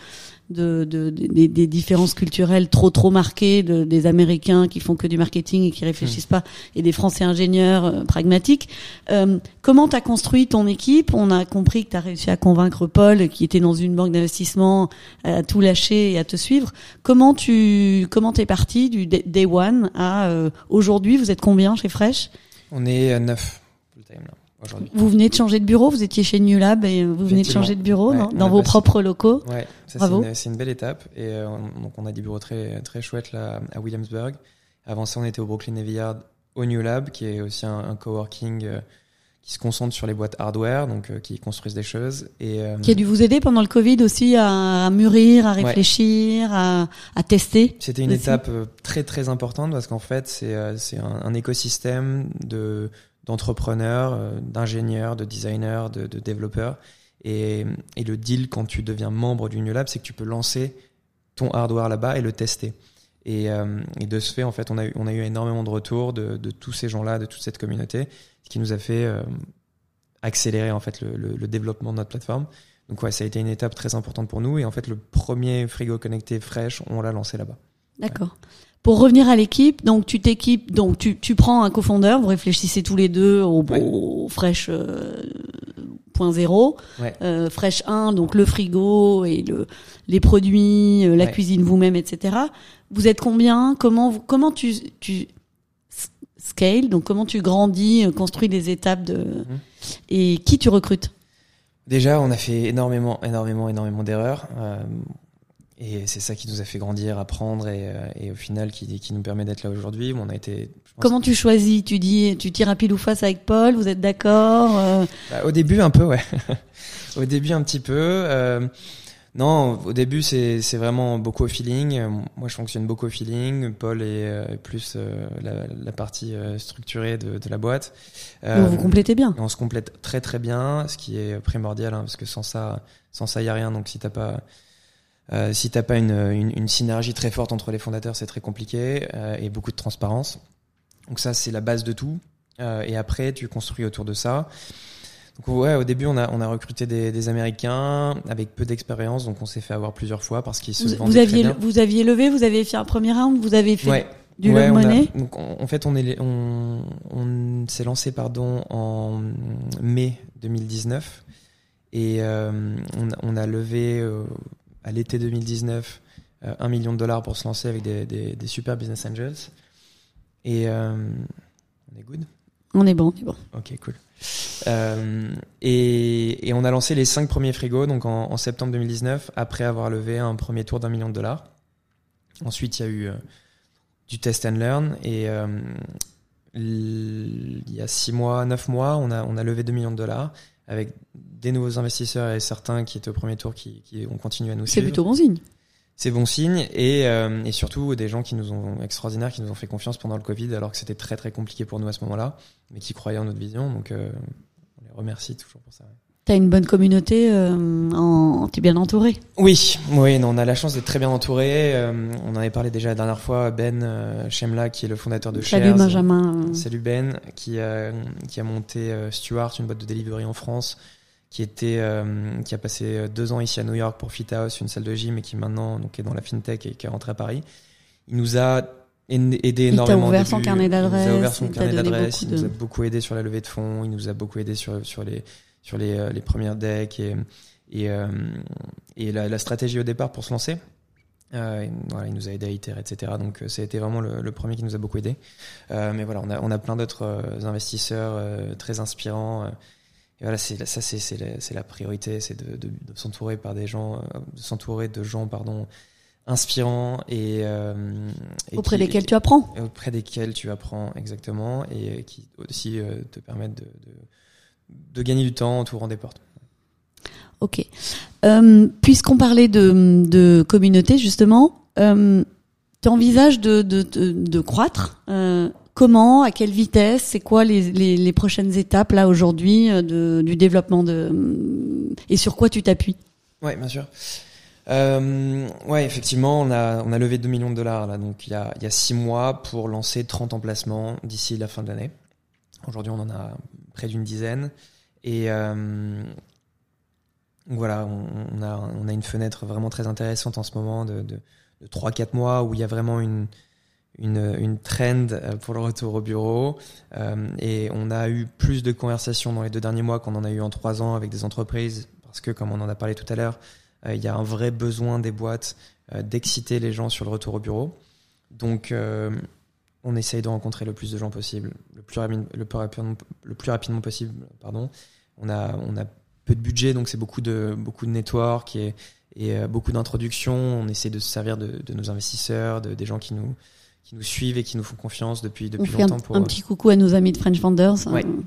de, de, de des, des, différences culturelles trop trop marquées de, des Américains qui font que du marketing et qui réfléchissent mmh. pas et des Français ingénieurs euh, pragmatiques. Euh, comment tu as construit ton équipe? On a compris que tu as réussi à convaincre Paul qui était dans une banque d'investissement à tout lâcher et à te suivre. Comment tu comment t'es parti du day one à euh, aujourd'hui? Vous êtes combien chez Fresh? On est neuf full time là. Vous venez de changer de bureau, vous étiez chez New Lab et vous venez de changer de bureau ouais, non dans vos propres locaux. Ouais, ça c'est une, une, belle étape et euh, on, donc on a des bureaux très très chouettes là à Williamsburg. Avant ça, on était au Brooklyn Navy Yard au New Lab qui est aussi un, un coworking euh, qui se concentre sur les boîtes hardware, donc euh, qui construisent des choses et euh, qui a dû vous aider pendant le Covid aussi à, à mûrir, à réfléchir, ouais. à, à, tester. C'était une aussi. étape euh, très très importante parce qu'en fait c'est c'est un, un écosystème de d'entrepreneurs, euh, d'ingénieurs, de designers, de, développeurs. Et, le deal quand tu deviens membre du New Lab, c'est que tu peux lancer ton hardware là-bas et le tester. Et, euh, de ce fait, en fait, on a eu, on a eu énormément de retours de, tous ces gens-là, de toute cette communauté, ce qui nous a fait euh, accélérer en fait le, développement de notre plateforme. Donc ouais, ça a été une étape très importante pour nous. Et en fait, le premier frigo connecté fraîche, on l'a lancé là-bas. D'accord. Pour revenir à l'équipe, donc tu t'équipes, donc tu, tu prends un cofondeur, vous réfléchissez tous les deux au, ouais. au Fresh euh, point zéro, ouais. euh, Fresh 1, donc le frigo et le, les produits, euh, la ouais. cuisine vous-même, etc. Vous êtes combien? Comment vous, comment tu, tu scale, donc comment tu grandis, euh, construis des étapes de mmh. et qui tu recrutes? Déjà, on a fait énormément, énormément, énormément d'erreurs. Euh, et c'est ça qui nous a fait grandir, apprendre et, euh, et au final qui, qui nous permet d'être là aujourd'hui. On a été. Comment tu choisis? Tu dis, tu tires à pile ou face avec Paul? Vous êtes d'accord euh... bah, Au début, un peu, ouais. au début, un petit peu. Euh, non, au début, c'est c'est vraiment beaucoup au feeling. Moi, je fonctionne beaucoup au feeling. Paul est euh, plus la, la, partie structurée de, de la boîte. vous vous complétez bien. On se complète très très bien, ce qui est primordial hein, parce que sans ça, sans ça, il y a rien. Donc, si t'as pas euh, si t'as pas une, une, une, synergie très forte entre les fondateurs, c'est très compliqué euh, et beaucoup de transparence. Donc ça, c'est la base de tout. Euh, et après, tu construis autour de ça. Donc ouais, au début, on a on a recruté des, des Américains avec peu d'expérience, donc on s'est fait avoir plusieurs fois parce qu'ils se vous, vous aviez vous aviez levé, vous avez fait un premier round, vous avez fait ouais. du ouais, money. donc en fait, on est on on s'est lancé pardon en mai 2019 et euh, on, on a levé euh, à l'été 2019 euh, un million de dollars pour se lancer avec des, des, des super business angels. Et euh, on est good? On est bon, on est bon. Ok, cool. Euh, et, et, on a lancé les cinq premiers frigos donc en, en, septembre 2019 après avoir levé un premier tour d'un million de dollars. Ensuite, il y a eu euh, du test and learn et il y a six mois, neuf mois, on a, on a levé 2 millions de dollars avec des nouveaux investisseurs et certains qui étaient au premier tour qui, qui ont continué à nous C'est suivre. plutôt bon signe. C'est bon signe et, euh, et surtout des gens qui nous ont extraordinaires, qui nous ont fait confiance pendant le Covid alors que c'était très très compliqué pour nous à ce moment-là, mais qui croyaient en notre vision. Donc euh, on les remercie toujours pour ça. T'as une bonne communauté, euh, en... t'es bien entouré. Oui, oui, non, on a la chance d'être très bien entouré. Euh, on en avait parlé déjà la dernière fois. Ben euh, Chemla, qui est le fondateur de Salut Shares. Benjamin. Salut Ben, qui a qui a monté euh, Stuart, une boîte de delivery en France, qui était euh, qui a passé deux ans ici à New York pour Fit House, une salle de gym, et qui maintenant donc est dans la fintech et qui est rentré à Paris. Il nous a aidé Il énormément. au ouvert son carnet Il nous a ouvert son il carnet donné d'adresses. Il nous a beaucoup aidé sur la levée de fonds. Il nous a beaucoup aidé sur sur les sur les euh, les premières decks et et euh, et la, la stratégie au départ pour se lancer. Euh, voilà, il nous a aidé à itérer, etc. Donc ça a été vraiment le, le premier qui nous a beaucoup aidé. Euh, mais voilà, on a, on a plein d'autres euh, investisseurs très inspirants. et voilà, c'est ça, c'est la, la priorité, c'est de, de, de s'entourer par des gens, de s'entourer de gens, pardon, inspirants et, et auprès qui- desquels tu apprends. auprès desquels tu apprends exactement et qui aussi te permettent de, de, de gagner du temps en t'ouvrant des portes. Ok. Euh, Puisqu'on parlait de, de communauté, justement, euh, tu envisages de, de, de, croître euh, Comment À quelle vitesse C'est quoi les, les, les prochaines étapes là aujourd'hui du développement de et sur quoi tu t'appuies? Ouais, bien sûr. Euh, ouais, effectivement, on a, on a levé 2 millions de dollars là, donc il y a, il y a 6 mois pour lancer 30 emplacements d'ici la fin de l'année. Aujourd'hui, on en a près d'une dizaine. Et euh, voilà, on, a, on a une fenêtre vraiment très intéressante en ce moment de, de, de 3-4 mois où il y a vraiment une, une, une trend euh, pour le retour au bureau. Euh, et on a eu plus de conversations dans les deux derniers mois qu'on en a eu en 3 ans avec des entreprises parce que, comme on en a parlé tout à l'heure, il y a un vrai besoin des boîtes d'exciter les gens sur le retour au bureau. Donc, on essaye de rencontrer le plus de gens possible, le plus, le plus, rapidement, le plus rapidement possible. Pardon. On a, on a peu de budget, donc c'est beaucoup de, beaucoup de network et, et euh, beaucoup d'introductions. On essaie de se servir de, de nos investisseurs, de, des gens qui nous, qui nous suivent et qui nous font confiance depuis, On depuis un, longtemps. pour, un petit coucou à nos amis de French Vendors Ouais. euh,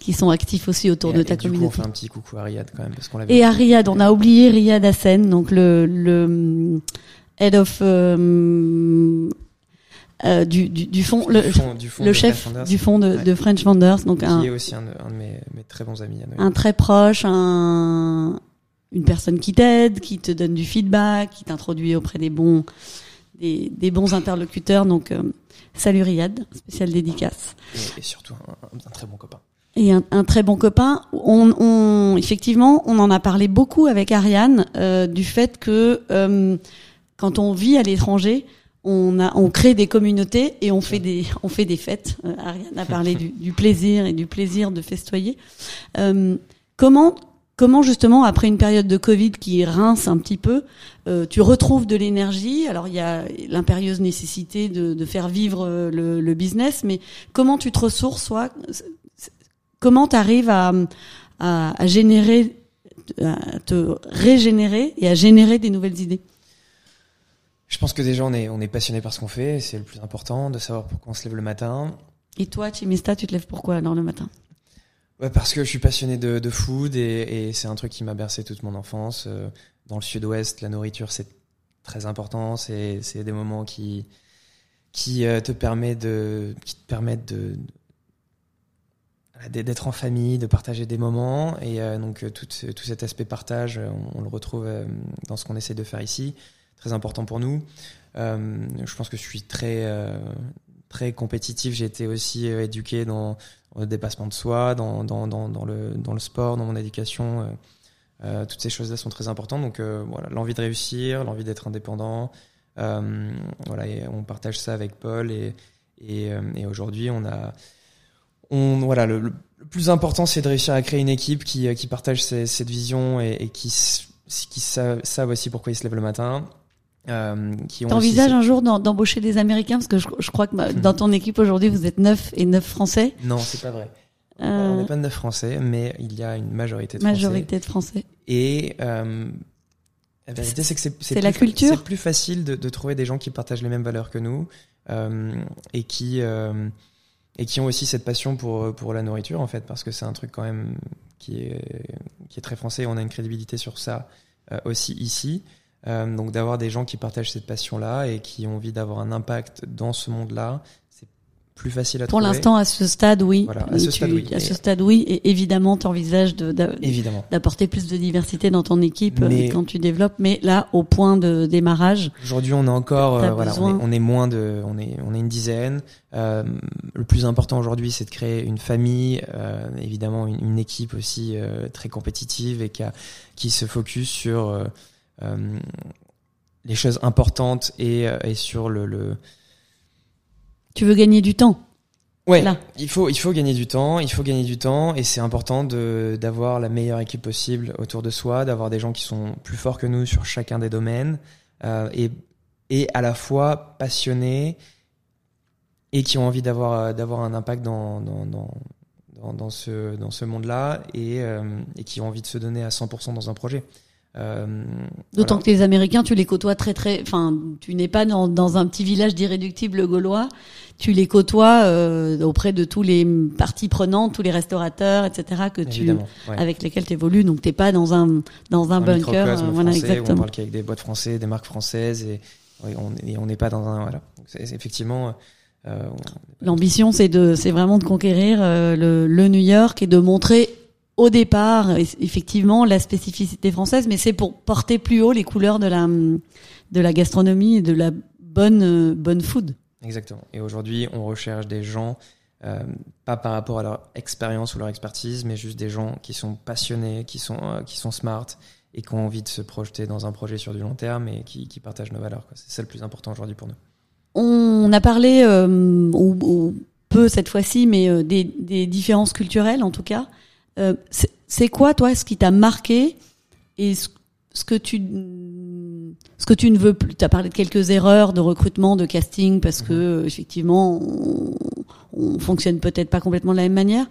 qui sont actifs aussi autour et- de et ta du coup, on communauté. fait un petit coucou à Riyad quand même, parce qu'on Et à Riyad, on a oublié Riyad Hassen, donc le, le head of euh, euh, du, du, du fond, le, du fond, du fond le chef du fond de, Ouais. de French Vendors, donc un, qui est aussi un, de- un de mes, mes très bons amis. un très proche, un, une personne qui t'aide, qui te donne du feedback, qui t'introduit auprès des bons, des, des bons interlocuteurs. Donc, euh, salut Riyad, spécial dédicace. Et, et surtout un, un- très bon copain. Et un, un très bon copain. On, on, effectivement, on en a parlé beaucoup avec Ariane euh, du fait que euh, quand on vit à l'étranger, on, crée des communautés et on fait des, on fait des fêtes. Euh, Ariane a parlé du, plaisir et du plaisir de festoyer. Euh, comment, comment justement après une période de Covid qui rince un petit peu, euh, tu retrouves de l'énergie? Alors il y a l'impérieuse nécessité de, de faire vivre le, business, mais comment tu te ressources, soit comment tu arrives à générer, à te régénérer et à générer des nouvelles idées? Je pense que déjà on est, on est passionné par ce qu'on fait, c'est le plus important, de savoir pourquoi on se lève le matin. Et toi, Chimista, tu te lèves pourquoi alors le matin? Ouais, parce que je suis passionné de, de food et, et c'est un truc qui m'a bercé toute mon enfance. Euh, Dans le sud-ouest, la nourriture c'est très important, c'est c'est des moments qui qui euh, te permet de qui te permettent de d'être en famille, de partager des moments. Et euh, donc tout, ce- tout cet aspect partage, on, on le retrouve dans ce qu'on essaie de faire ici, très important pour nous. Euh, je pense que je suis très euh, très compétitif. J'ai été aussi euh, éduqué dans, le dépassement de soi, dans, dans, dans, le dans le sport, dans mon éducation. euh, toutes ces choses-là sont très importantes. Donc voilà, l'envie de réussir, l'envie d'être indépendant. Voilà, et on partage ça avec Paul et et, aujourd'hui on a on voilà le, plus important c'est de réussir à créer une équipe qui qui partage cette vision et, qui qui savent aussi pourquoi ils se lèvent le matin. Euh, qui ont T'envisages un jour d'em- d'embaucher des Américains? Parce que je, je crois que dans ton équipe aujourd'hui vous êtes neuf et neuf Français, Non, c'est pas vrai. On euh, n'est pas de neuf Français, mais il y a une majorité de Français. majorité de Français. Et euh, la vérité, c'est que c'est c'est la plus- culture. C'est plus facile de, de trouver des gens qui partagent les mêmes valeurs que nous euh, et qui euh, et qui ont aussi cette passion pour pour la nourriture en fait, parce que c'est un truc quand même qui est qui est très français. On a une crédibilité sur ça aussi ici. Euh, donc d'avoir des gens qui partagent cette passion là et qui ont envie d'avoir un impact dans ce monde là, c'est plus facile à Pour trouver. l'instant, à ce stade, oui. Voilà, à ce Tu- stade, oui. À ce Et- stade, oui. Et évidemment, tu envisages d'apporter plus de diversité dans ton équipe euh, Mais- quand tu développes. Mais là, au point de démarrage, Aujourd'hui, on est encore, euh, voilà, on est, on est moins de, on est, on est une dizaine. Euh, le plus important aujourd'hui, c'est de créer une famille, euh, évidemment une, une équipe aussi euh, très compétitive et qui, a, qui se focus sur euh, euh, les choses importantes et, euh, et sur le, le Tu veux gagner du temps. Ouais, Là. il faut il faut gagner du temps, il faut gagner du temps et c'est important de d'avoir la meilleure équipe possible autour de soi, d'avoir des gens qui sont plus forts que nous sur chacun des domaines euh, et et à la fois passionnés et qui ont envie d'avoir euh, d'avoir un impact dans dans dans dans, dans ce dans ce monde-là et euh, et qui ont envie de se donner à 100% dans un projet. Euh, D'autant voilà. que les Américains, tu les côtoies très très. Enfin, tu n'es pas dans, dans un petit village d'irréductibles gaulois. Tu les côtoies euh, auprès de tous les parties prenantes, tous les restaurateurs, etc. que tu ouais. avec lesquels tu évolues. Donc t'es pas dans un dans un bunker. euh, voilà où On exactement. parle qu'avec des boîtes françaises, des marques françaises et, on et on n'est pas dans un voilà. Donc c'est c'est effectivement euh, on- L'ambition, c'est de, c'est vraiment de conquérir euh, le, le New York et de montrer au départ, eff- effectivement, la spécificité française, mais c'est pour porter plus haut les couleurs de la, de la gastronomie et de la bonne, euh, bonne food. exactement. Et aujourd'hui, on recherche des gens euh, pas par rapport à leur expérience ou leur expertise, mais juste des gens qui sont passionnés, qui sont euh, qui sont smart et qui ont envie de se projeter dans un projet sur du long terme et qui, qui partagent nos valeurs. C'est ça le plus important aujourd'hui pour nous. On a parlé, euh, ou, ou peu cette fois-ci, mais euh, des, des différences culturelles en tout cas. Euh, c'est- quoi, toi, ce qui t'a marqué et ce, ce que tu ce que tu ne veux plus? Tu as parlé de quelques erreurs de recrutement, de casting, parce que euh, effectivement, on, on fonctionne peut-être pas complètement de la même manière.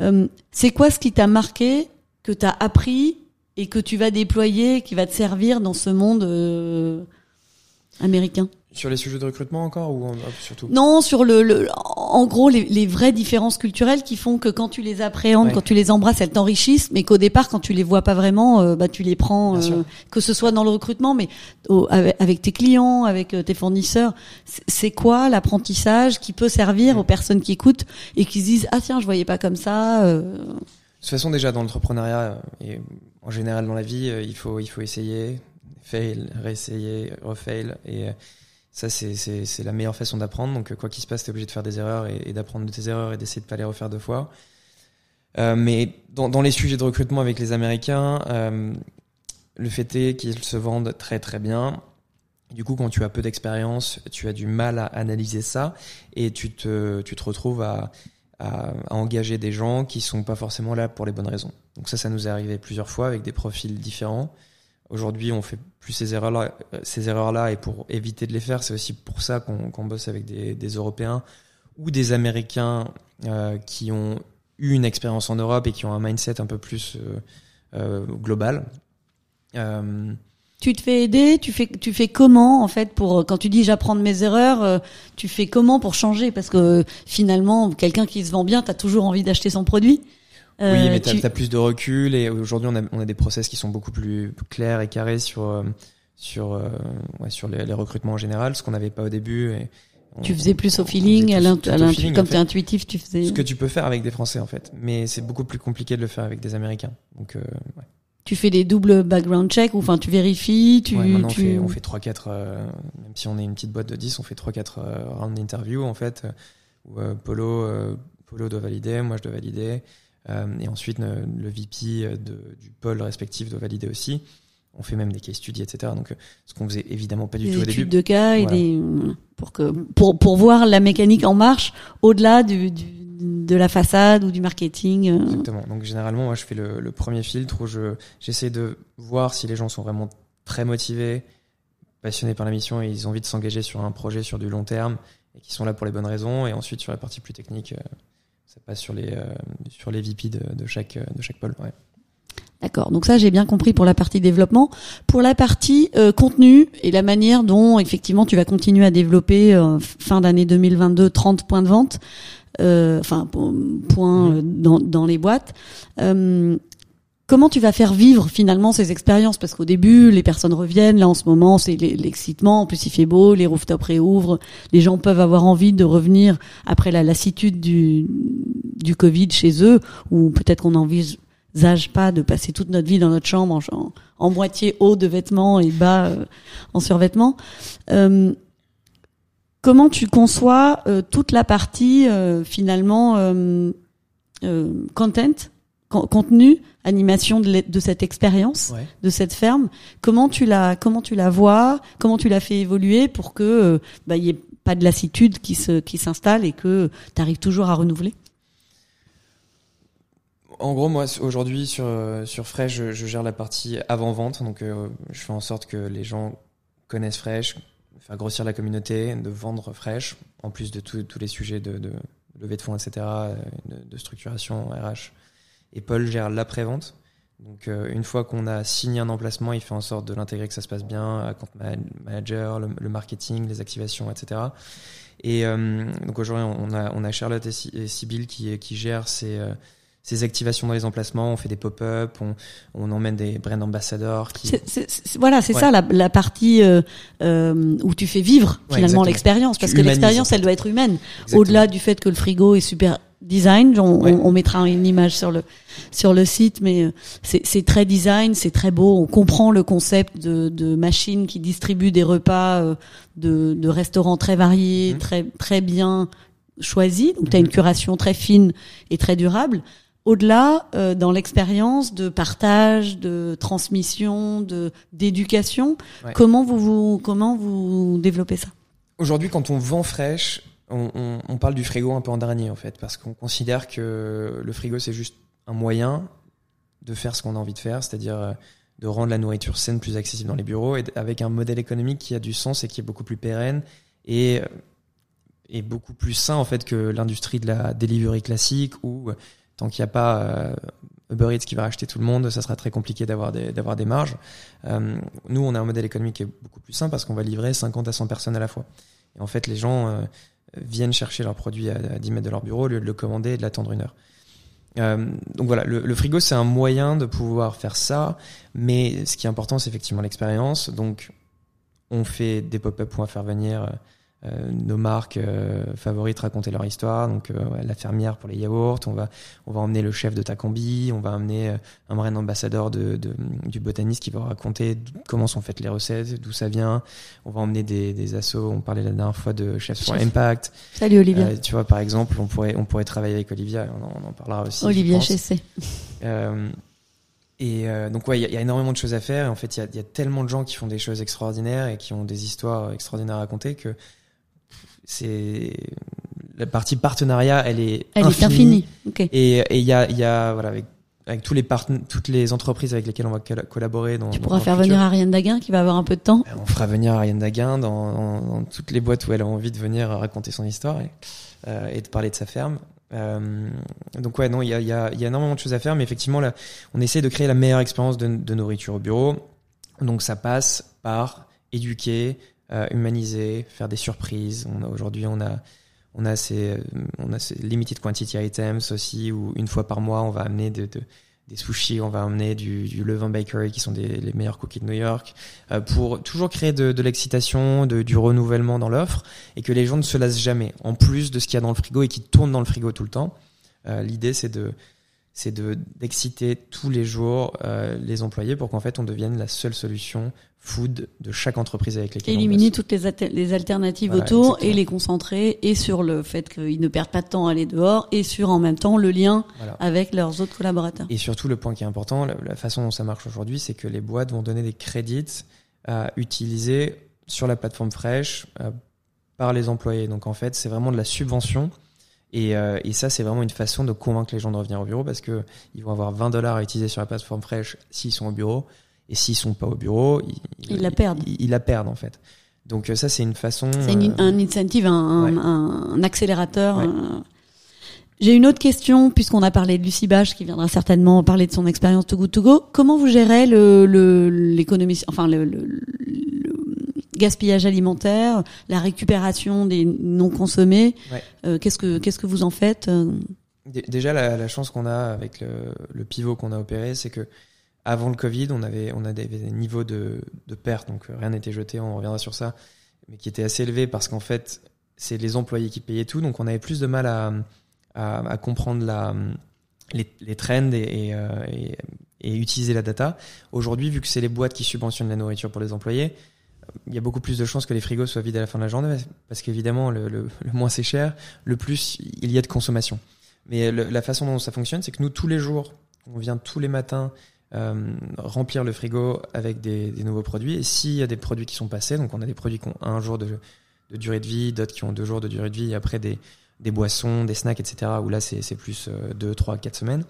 Euh, c'est quoi ce qui t'a marqué, que tu as appris et que tu vas déployer, qui va te servir dans ce monde euh, américain? Sur les sujets de recrutement encore ou en- surtout? Non, sur le, le en gros les, les vraies différences culturelles qui font que quand tu les appréhendes, Ouais. quand tu les embrasses, elles t'enrichissent, mais qu'au départ quand tu les vois pas vraiment, euh, bah tu les prends, euh, que ce soit dans le recrutement, mais au- avec, avec tes clients, avec euh, tes fournisseurs. C'est- quoi l'apprentissage qui peut servir aux personnes qui écoutent et qui se disent ah tiens je voyais pas comme ça. euh. De toute façon, déjà dans l'entrepreneuriat euh, et en général dans la vie, euh, il faut il faut essayer, fail, réessayer, refail et euh, ça c'est la meilleure façon d'apprendre. Donc quoi qu'il se passe, t'es obligé de faire des erreurs et, d'apprendre de tes erreurs et d'essayer de pas les refaire deux fois. Euh, mais dans les sujets de recrutement avec les Américains, euh, le fait est qu'ils se vendent très très bien. Du coup, quand tu as peu d'expérience, tu as du mal à analyser ça et tu te tu retrouves à engager des gens qui sont pas forcément là pour les bonnes raisons. Donc ça, ça nous est arrivé plusieurs fois avec des profils différents. Aujourd'hui, on fait plus ces erreurs-là, euh, ces erreurs-là, et pour éviter de les faire, c'est aussi pour ça qu'on bosse avec des, des Européens ou des Américains euh, qui ont eu une expérience en Europe et qui ont un mindset un peu plus euh, euh, global. Euh, Tu te fais aider, tu fais tu fais comment en fait pour quand tu dis j'apprends de mes erreurs, euh, tu fais comment pour changer? Parce que euh, finalement quelqu'un qui se vend bien, t'as toujours envie d'acheter son produit. Oui, Euh, mais t'as tu- as plus de recul et aujourd'hui on a, on a des process qui sont beaucoup plus clairs et carrés sur euh, sur euh, ouais, sur les, les recrutements en général, ce qu'on n'avait pas au début. Et on- Tu faisais plus au feeling, à feeling, en comme fait. t'es intuitif, tu faisais. ce que tu peux faire avec des Français en fait, mais c'est beaucoup plus compliqué de le faire avec des Américains. Donc euh, ouais. Tu fais des doubles background checks, ou enfin tu vérifies, tu. Ouais, maintenant tu... on fait fait trois quatre euh, même si on est une petite boîte de 10, on fait trois quatre euh, rounds d'interview en fait où Polo Polo doit valider, moi je dois valider et ensuite euh, le VP euh, de, du pôle respectif doit valider aussi. On fait même des case studies etc. Donc euh, ce qu'on faisait évidemment pas du des tout au études début. de cas et des pour que pour pour voir la mécanique en marche au-delà du, du de la façade ou du marketing. euh. Exactement. Donc généralement, moi, je fais le, le premier filtre où je j'essaie de voir si les gens sont vraiment très motivés, passionnés par la mission et ils ont envie de s'engager sur un projet sur du long terme et qui sont là pour les bonnes raisons. Et ensuite, sur la partie plus technique, euh, ça passe sur les euh, sur les VP de, de chaque de chaque pôle. Ouais. D'accord. Donc ça, j'ai bien compris pour la partie développement. Pour la partie euh, contenu et la manière dont effectivement tu vas continuer à développer euh, fin d'année 2022 30 points de vente, euh, enfin po- points Mhm. euh, dans, dans les boîtes. Comment tu vas faire vivre finalement ces expériences? Parce qu'au début, les personnes reviennent. Là, en ce moment, c'est l'e- l'excitement. En plus, il fait beau, les rooftops réouvrent. Les gens peuvent avoir envie de revenir après la lassitude du, du Covid chez eux, ou peut-être qu'on n'envisage pas de passer toute notre vie dans notre chambre en, en, moitié haut de vêtements et bas euh, en survêtements. Euh, comment tu conçois euh, toute la partie finalement content, con- contenu, animation de, cette expérience, Ouais. de cette ferme Comment tu la comment tu la vois Comment tu la fais évoluer pour que euh, bah, y ait pas de lassitude qui se qui s'installe et que tu arrives toujours à renouveler? En gros, moi, aujourd'hui, sur, sur Fresh, je, je, gère la partie avant-vente. Donc, euh, je fais en sorte que les gens connaissent Fresh, faire grossir la communauté, de vendre Fresh, en plus de tous les sujets de, de, levée de fonds, etc., euh, de, de structuration RH. Et Paul gère l'après-vente. Donc euh, une fois qu'on a signé un emplacement, il fait en sorte de l'intégrer, que ça se passe bien, compte manager, le, marketing, les activations, etc. Et euh, donc aujourd'hui, on a, on a Charlotte et Sybille qui, qui gèrent ces, euh, ces activations dans les emplacements, on fait des pop-up, on, on emmène des brand ambassadors. Qui... voilà, c'est ça la, la partie euh, euh, où tu fais vivre finalement l'expérience, parce que l'expérience, elle doit être humaine. Au-delà du fait que le frigo est super design, on, on, mettra une image sur le sur le site, mais euh, c'est très design, c'est très beau. On comprend le concept de, de machines qui distribuent des repas euh, de, de restaurants très variés, mhm. très très bien choisis. Donc, tu as une mhm. curation très fine et très durable au-delà euh, dans l'expérience de partage, de transmission, de d'éducation. Comment vous, vous comment vous développez ça? Aujourd'hui, quand on vend fraîche, on, parle du frigo un peu en dernier en fait, parce qu'on considère que le frigo c'est juste un moyen de faire ce qu'on a envie de faire, c'est-à-dire euh, de rendre la nourriture saine plus accessible dans les bureaux et avec un modèle économique qui a du sens et qui est beaucoup plus pérenne et et beaucoup plus sain en fait que l'industrie de la delivery classique où tant qu'il n'y a pas euh, Uber Eats qui va racheter tout le monde, ça sera très compliqué d'avoir des, d'avoir des marges. Euh, nous, on a un modèle économique qui est beaucoup plus simple parce qu'on va livrer 50 à 100 personnes à la fois. Et en fait, les gens euh, viennent chercher leurs produits à, 10 mètres de leur bureau au lieu de le commander et de l'attendre une heure. Euh, donc voilà, le, frigo c'est un moyen de pouvoir faire ça, mais ce qui est important c'est effectivement l'expérience. Donc on fait des pop-up pour faire venir euh, nos marques euh, favorites raconter leur histoire. Donc euh, la fermière pour les yaourts, on va on va emmener le chef de Takambi, on va emmener un brand ambassadeur de, de, du botaniste qui va raconter comment sont faites les recettes, d'où ça vient. On va emmener des, des assos. On parlait la dernière fois de Chefs for Impact. Salut Olivia. tu vois par exemple, on pourrait on pourrait travailler avec Olivia. On en, parlera aussi. Olivia Chessé. Euh, et donc ouais, il y, y, a énormément de choses à faire. Et en fait, il y a, y a, tellement de gens qui font des choses extraordinaires et qui ont des histoires extraordinaires à raconter que c'est la partie partenariat, elle est elle infinie. est infinie. Et il y a, y a voilà avec avec tous les toutes les entreprises avec lesquelles on va collaborer. Dans, tu pourras faire venir Ariane Daguin qui va avoir un peu de temps. Ben, on fera venir Ariane Daguin dans, dans, toutes les boîtes où elle a envie de venir raconter son histoire et, euh, et de parler de sa ferme. Euh, donc ouais, non, il y a, y, a, y a énormément de choses à faire, mais effectivement, là, on essaie de créer la meilleure expérience de, de nourriture au bureau. Donc ça passe par éduquer, euh, humaniser, faire des surprises. Aujourd'hui on a ces on a ces limited quantity items aussi où une fois par mois on va amener de, de des sushis, on va amener du, du Bakery qui sont les meilleurs cookies de New York euh, pour toujours créer de, l'excitation, du renouvellement dans l'offre et que les gens ne se lassent jamais. En plus de ce qu'il y a dans le frigo et qui tourne dans le frigo tout le temps, euh, l'idée c'est de c'est de d'exciter tous les jours euh, les employés pour qu'en fait on devienne la seule solution food de chaque entreprise avec lesquelles éliminer toutes les, les alternatives autour et les concentrer et sur le fait qu'ils ne perdent pas de temps à aller dehors et sur en même temps le lien avec leurs autres collaborateurs. Et surtout le point qui est important, la, façon dont ça marche aujourd'hui, c'est que les boîtes vont donner des crédits à utiliser sur la plateforme fraîche euh, par les employés. Donc en fait, c'est vraiment de la subvention. Et, euh, et ça, c'est vraiment une façon de convaincre les gens de revenir au bureau parce que ils vont avoir 20 dollars à utiliser sur la plateforme fraîche s'ils sont au bureau et s'ils sont pas au bureau, ils, la perdent. Ils, la perdent en fait. Donc euh, ça c'est une façon. C'est euh, un incentive, un, un, accélérateur. J'ai une autre question puisqu'on a parlé de Lucie Bache qui viendra certainement parler de son expérience To Good To Go. Comment vous gérez le l'économie, enfin le, le, gaspillage alimentaire, la récupération des non consommés Qu'est-ce que qu'est-ce que vous en faites Déjà la, la chance qu'on a avec le, le pivot qu'on a opéré, c'est que avant le Covid, on avait, on avait des niveaux de, de perte, donc rien n'était jeté, on reviendra sur ça, mais qui étaient assez élevés parce qu'en fait, c'est les employés qui payaient tout, donc on avait plus de mal à, à, à comprendre la, les, les trends et, et, euh, et, et, utiliser la data. Aujourd'hui, vu que c'est les boîtes qui subventionnent la nourriture pour les employés, il y a beaucoup plus de chances que les frigos soient vides à la fin de la journée, parce qu'évidemment, le, moins c'est cher, le plus il y a de consommation. Mais la façon dont ça fonctionne, c'est que nous, tous les jours, on vient tous les matins euh, remplir le frigo avec des, nouveaux produits. Et s'il y a des produits qui sont passés, donc on a des produits qui ont un jour de, durée de vie, d'autres qui ont deux jours de durée de vie, et après des, boissons, des snacks, etc. Où là, c'est plus euh, deux, trois, quatre semaines.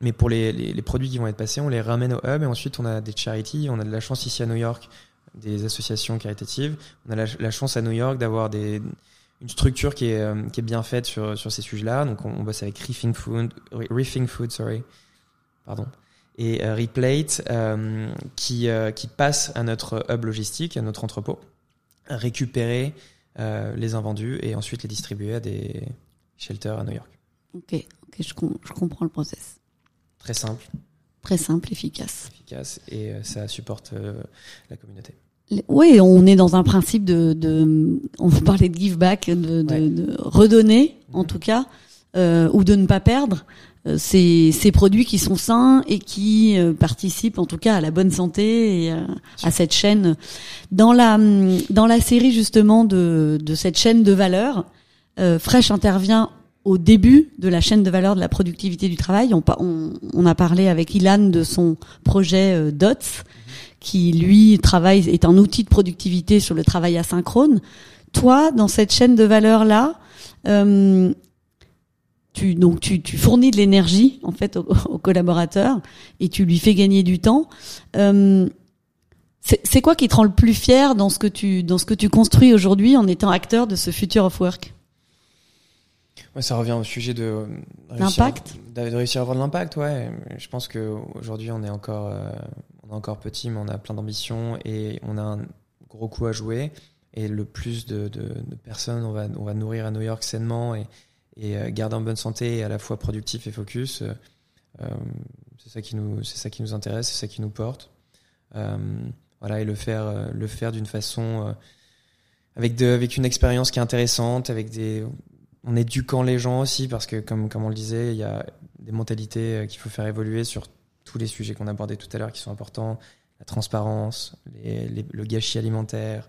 Mais pour les, produits qui vont être passés, on les ramène au hub et ensuite on a des charities. On a de la chance ici à New York, des associations caritatives. On a la, la chance à New York d'avoir des une structure qui est, euh, qui est bien faite sur, sur ces sujets-là. Donc on, on, bosse avec Reefing Food, Reefing Food, sorry, pardon, et euh, Replate euh, qui, euh, qui passe à notre hub logistique, à notre entrepôt, récupérer euh, les invendus et ensuite les distribuer à des shelters à New York. Ok, ok, je, com je comprends le process. Très simple. Très simple, efficace. Efficace et euh, ça supporte la communauté. Oui, on est dans un principe de, de on parlait de give back, de, de, Ouais. de redonner en Mhm. tout cas, euh, ou de ne pas perdre euh, ces, ces produits qui sont sains et qui euh, participent en tout cas à la bonne santé et euh, à cette chaîne. Dans la dans la série justement de, de cette chaîne de valeur, euh, Fresh intervient au début de la chaîne de valeur de la productivité du travail. On, a parlé avec Ilan de son projet euh, DOTS, qui lui travaille est un outil de productivité sur le travail asynchrone. Toi, dans cette chaîne de valeur là, euh, tu donc tu, tu fournis de l'énergie en fait au, au collaborateur et tu lui fais gagner du temps. Euh, c'est quoi qui te rend le plus fier dans ce que tu dans ce que tu construis aujourd'hui en étant acteur de ce future of work? Ouais, ça revient au sujet de euh, L'impact de, de réussir à avoir de l'impact. Ouais, je pense que aujourd'hui on est encore, euh, on est encore petit, mais on a plein d'ambition et on a un gros coup à jouer. Et le plus de, de, de personnes, on va, on va nourrir à New York sainement et, et euh, garder en bonne santé et à la fois productif et focus. euh, c'est ça qui nous, c'est ça qui nous intéresse, c'est ça qui nous porte. Euh, voilà, et le faire, le faire d'une façon euh, avec de, avec une expérience qui est intéressante, avec des, en éduquant les gens aussi, parce que comme, comme on le disait, il y a des mentalités euh, qu'il faut faire évoluer sur tous les sujets qu'on abordait tout à l'heure qui sont importants, la transparence, le gâchis alimentaire,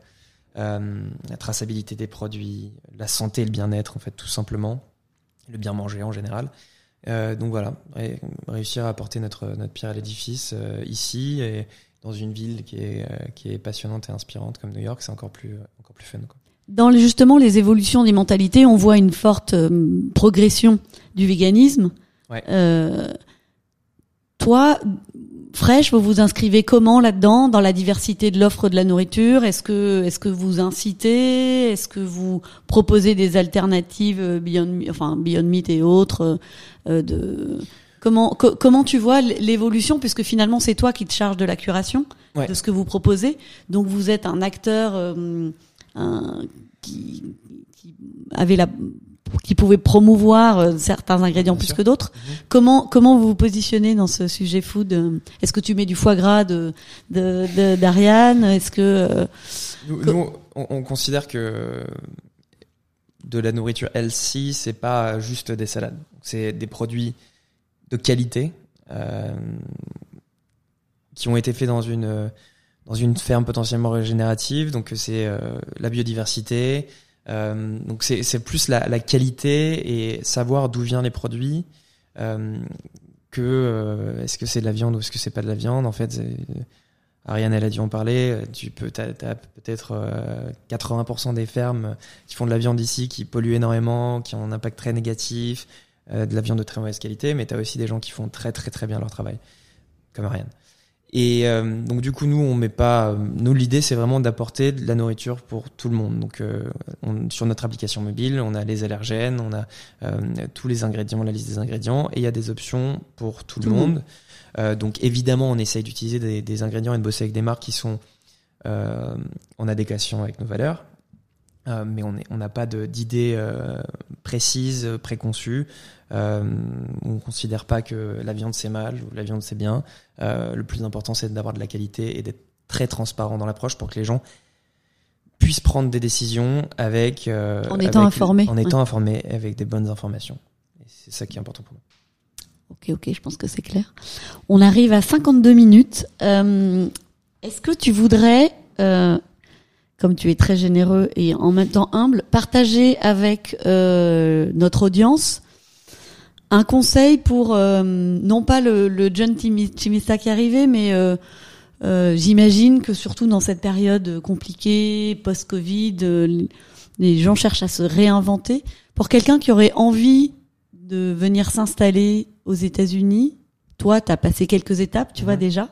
euh, la traçabilité des produits, la santé et le bien-être en fait tout simplement, le bien manger en général. Euh, donc voilà, ré- réussir à apporter notre, notre pierre à l'édifice ici et dans une ville qui est, qui est passionnante et inspirante comme New York, c'est encore plus, encore plus fun. Dans justement les évolutions des mentalités, on voit une forte euh, progression du véganisme. Ouais. Euh, toi, Fresh, vous vous inscrivez comment là-dedans dans la diversité de l'offre de la nourriture? Est-ce que est-ce que vous incitez? Est-ce que vous proposez des alternatives euh, Beyond, enfin Beyond Meat et autres euh, de Comment co- comment tu vois l'évolution? Puisque finalement c'est toi qui te charges de la curation Ouais. de ce que vous proposez. Donc vous êtes un acteur euh, un- qui, qui avait la qui pouvait promouvoir euh, certains ingrédients Bien plus sûr. que d'autres. Mhm. Comment comment vous vous positionnez dans ce sujet food? Est-ce que tu mets du foie gras de de- de- d'Ariane? Est-ce que euh, nous, on, on considère que de la nourriture healthy, c'est pas juste des salades. C'est des produits de qualité euh, qui ont été faits dans une dans une ferme potentiellement régénérative. Donc c'est euh, la biodiversité. Euh, donc c'est plus la, qualité et savoir d'où viennent les produits. euh, que euh, est-ce que c'est de la viande ou est-ce que c'est pas de la viande en fait Ariane elle a dû en parler tu peux t'as, t'as peut-être euh, 80% des fermes qui font de la viande ici qui polluent énormément qui ont un impact très négatif euh, de la viande de très mauvaise qualité mais t'as aussi des gens qui font très très très bien leur travail comme Ariane et euh, donc du coup nous on met pas euh, nous l'idée c'est vraiment d'apporter de la nourriture pour tout le monde. Donc euh, on- sur notre application mobile on a les allergènes on a euh, tous les ingrédients la liste des ingrédients et il y a des options pour tout, Tout le monde, Euh, donc évidemment on essaye d'utiliser des, des ingrédients et de bosser avec des marques qui sont euh, en adéquation avec nos valeurs Euh, mais on n'a pas d'idées euh, précises préconçues euh, on considère pas que la viande c'est mal ou la viande c'est bien euh, le plus important, c'est d'avoir de la qualité et d'être très transparent dans l'approche pour que les gens puissent prendre des décisions avec euh, En étant avec- informés. en étant informés avec des bonnes informations. C'est ça qui est important pour nous. Ok, ok, je pense que c'est clair. On arrive à 52 minutes. Euh, Est-ce que tu voudrais, euh, comme tu es très généreux et en même temps humble, partager avec euh, notre audience un conseil pour euh, non pas le, le John Timi- Chimista qui est arrivé, mais euh, j'imagine que surtout dans cette période compliquée, post-Covid, les gens cherchent à se réinventer. Pour quelqu'un qui aurait envie de venir s'installer aux États-Unis, toi, tu as passé quelques étapes, tu vois déjà.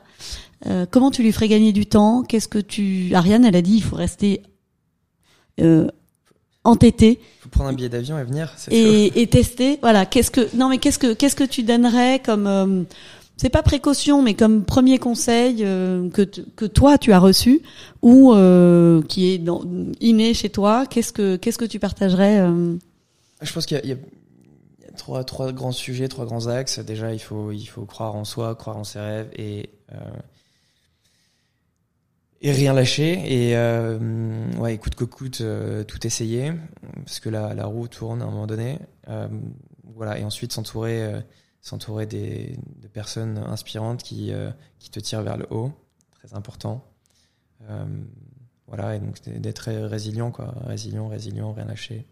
Euh, comment tu lui ferais gagner du temps? Qu'est-ce que tu Ariane, elle a dit, il faut rester euh, entêté Faut prendre un billet d'avion et venir. et, et tester. Voilà. Qu'est-ce que non mais qu'est-ce que qu'est-ce que tu donnerais comme euh, c'est pas précaution mais comme premier conseil euh, que que toi tu as reçu ou euh, qui est dans, inné chez toi? Qu'est-ce que qu'est-ce que tu partagerais euh, Je pense qu'il y a, il y a- il y a trois, trois grands sujets, trois grands axes. Déjà, il faut, il faut croire en soi, croire en ses rêves et, euh, et rien lâcher. Et euh, ouais, coûte que coûte, euh, tout essayer. Parce que la, la roue tourne à un moment donné. Euh, voilà. Et ensuite, s'entourer s'entourer des, de personnes inspirantes qui, qui te tirent vers le haut. Très important. Voilà. Et donc, d'être résilient, quoi. Résilient, résilient, rien lâcher.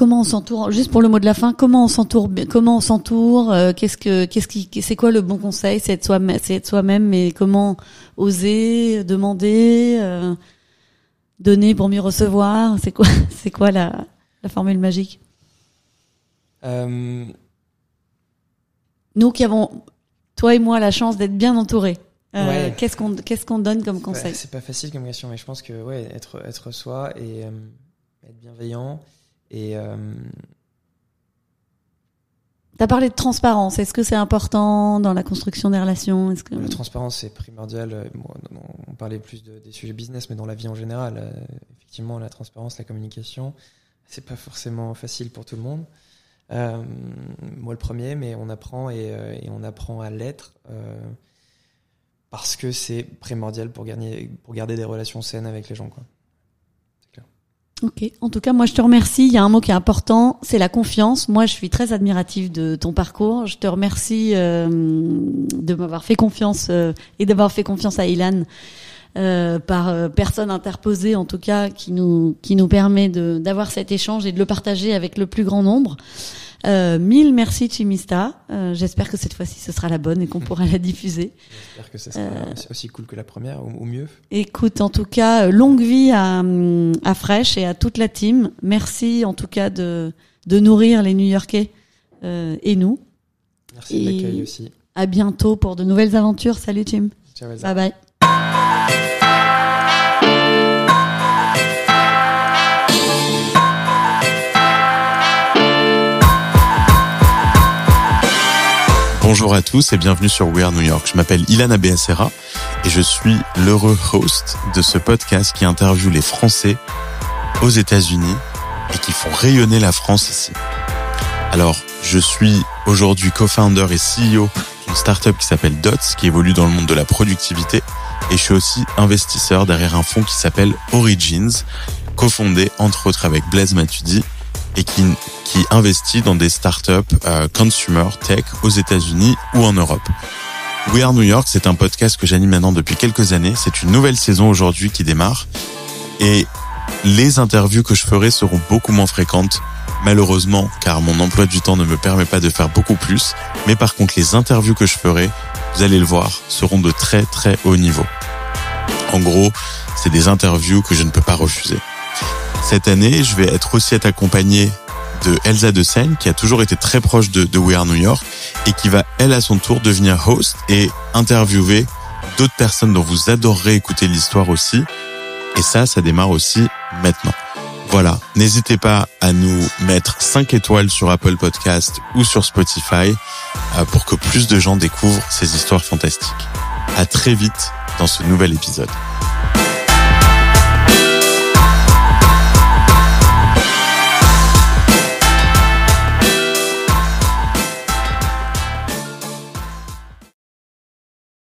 Comment on s'entoure Juste pour le mot de la fin, comment on s'entoure Comment on s'entoure euh, Qu'est-ce que qu'est-ce qui c'est quoi le bon conseil C'est être soi c'est être soi-même mais comment oser demander euh, donner pour mieux recevoir C'est quoi c'est quoi la la formule magique? Euh, Nous qui avons toi et moi la chance d'être bien entourés. Ouais. qu'est-ce qu'on qu'est-ce qu'on donne comme conseil? c'est pas facile comme question, mais je pense que ouais, être être soi et être bienveillant et euh, T'as parlé de transparence. Est-ce que c'est important dans la construction des relations? Que la transparence c'est primordial. Euh, bon, non, on parlait plus de, des sujets business, mais dans la vie en général, euh, effectivement, la transparence, la communication, c'est pas forcément facile pour tout le monde. Euh, moi le premier, mais on apprend et, euh, et on apprend à l'être euh, parce que c'est primordial pour gagner, pour garder des relations saines avec les gens, quoi. Ok. En tout cas, moi, je te remercie. Il y a un mot qui est important, c'est la confiance. Moi, je suis très admirative de ton parcours. Je te remercie euh, de m'avoir fait confiance euh, et d'avoir fait confiance à Ilan euh, par personne interposée, en tout cas, qui nous qui nous permet d'avoir cet échange et de le partager avec le plus grand nombre. Euh, mille merci Chimista. Euh, J'espère que cette fois-ci ce sera la bonne et qu'on pourra la diffuser. J'espère que ça sera Euh, aussi- cool que la première, ou, ou mieux. Écoute, en tout cas, euh, longue vie à, hum, à Fresh et à toute la team. Merci en tout cas de, de nourrir les New-Yorkais euh, et nous. Merci de l'accueil aussi. À bientôt pour de nouvelles aventures. Salut Tim. Ciao. Bye bye. Bonjour à tous et bienvenue sur We Are New York. Je m'appelle Ilana Beacera et je suis l'heureux host de ce podcast qui interviewe les Français aux États-Unis et qui font rayonner la France ici. Alors, je suis aujourd'hui co-founder et CEO d'une startup qui s'appelle Dots, qui évolue dans le monde de la productivité. Et je suis aussi investisseur derrière un fonds qui s'appelle Origins, cofondé entre autres avec Blaise Matudi et qui, qui investit dans des startups euh, consumer tech aux États-Unis ou en Europe. We Are New York, c'est un podcast que j'anime maintenant depuis quelques années. C'est une nouvelle saison aujourd'hui qui démarre. Et les interviews que je ferai seront beaucoup moins fréquentes, malheureusement, car mon emploi du temps ne me permet pas de faire beaucoup plus. Mais par contre, les interviews que je ferai, vous allez le voir, seront de très très haut niveau. En gros, c'est des interviews que je ne peux pas refuser. Cette année, je vais être aussi être accompagné de Elsa de Seine, qui a toujours été très proche de, We Are New York, et qui va, elle, à son tour, devenir host et interviewer d'autres personnes dont vous adorerez écouter l'histoire aussi. Et ça, ça démarre aussi maintenant. Voilà, n'hésitez pas à nous mettre 5 étoiles sur Apple Podcast ou sur Spotify euh, pour que plus de gens découvrent ces histoires fantastiques. À très vite dans ce nouvel épisode.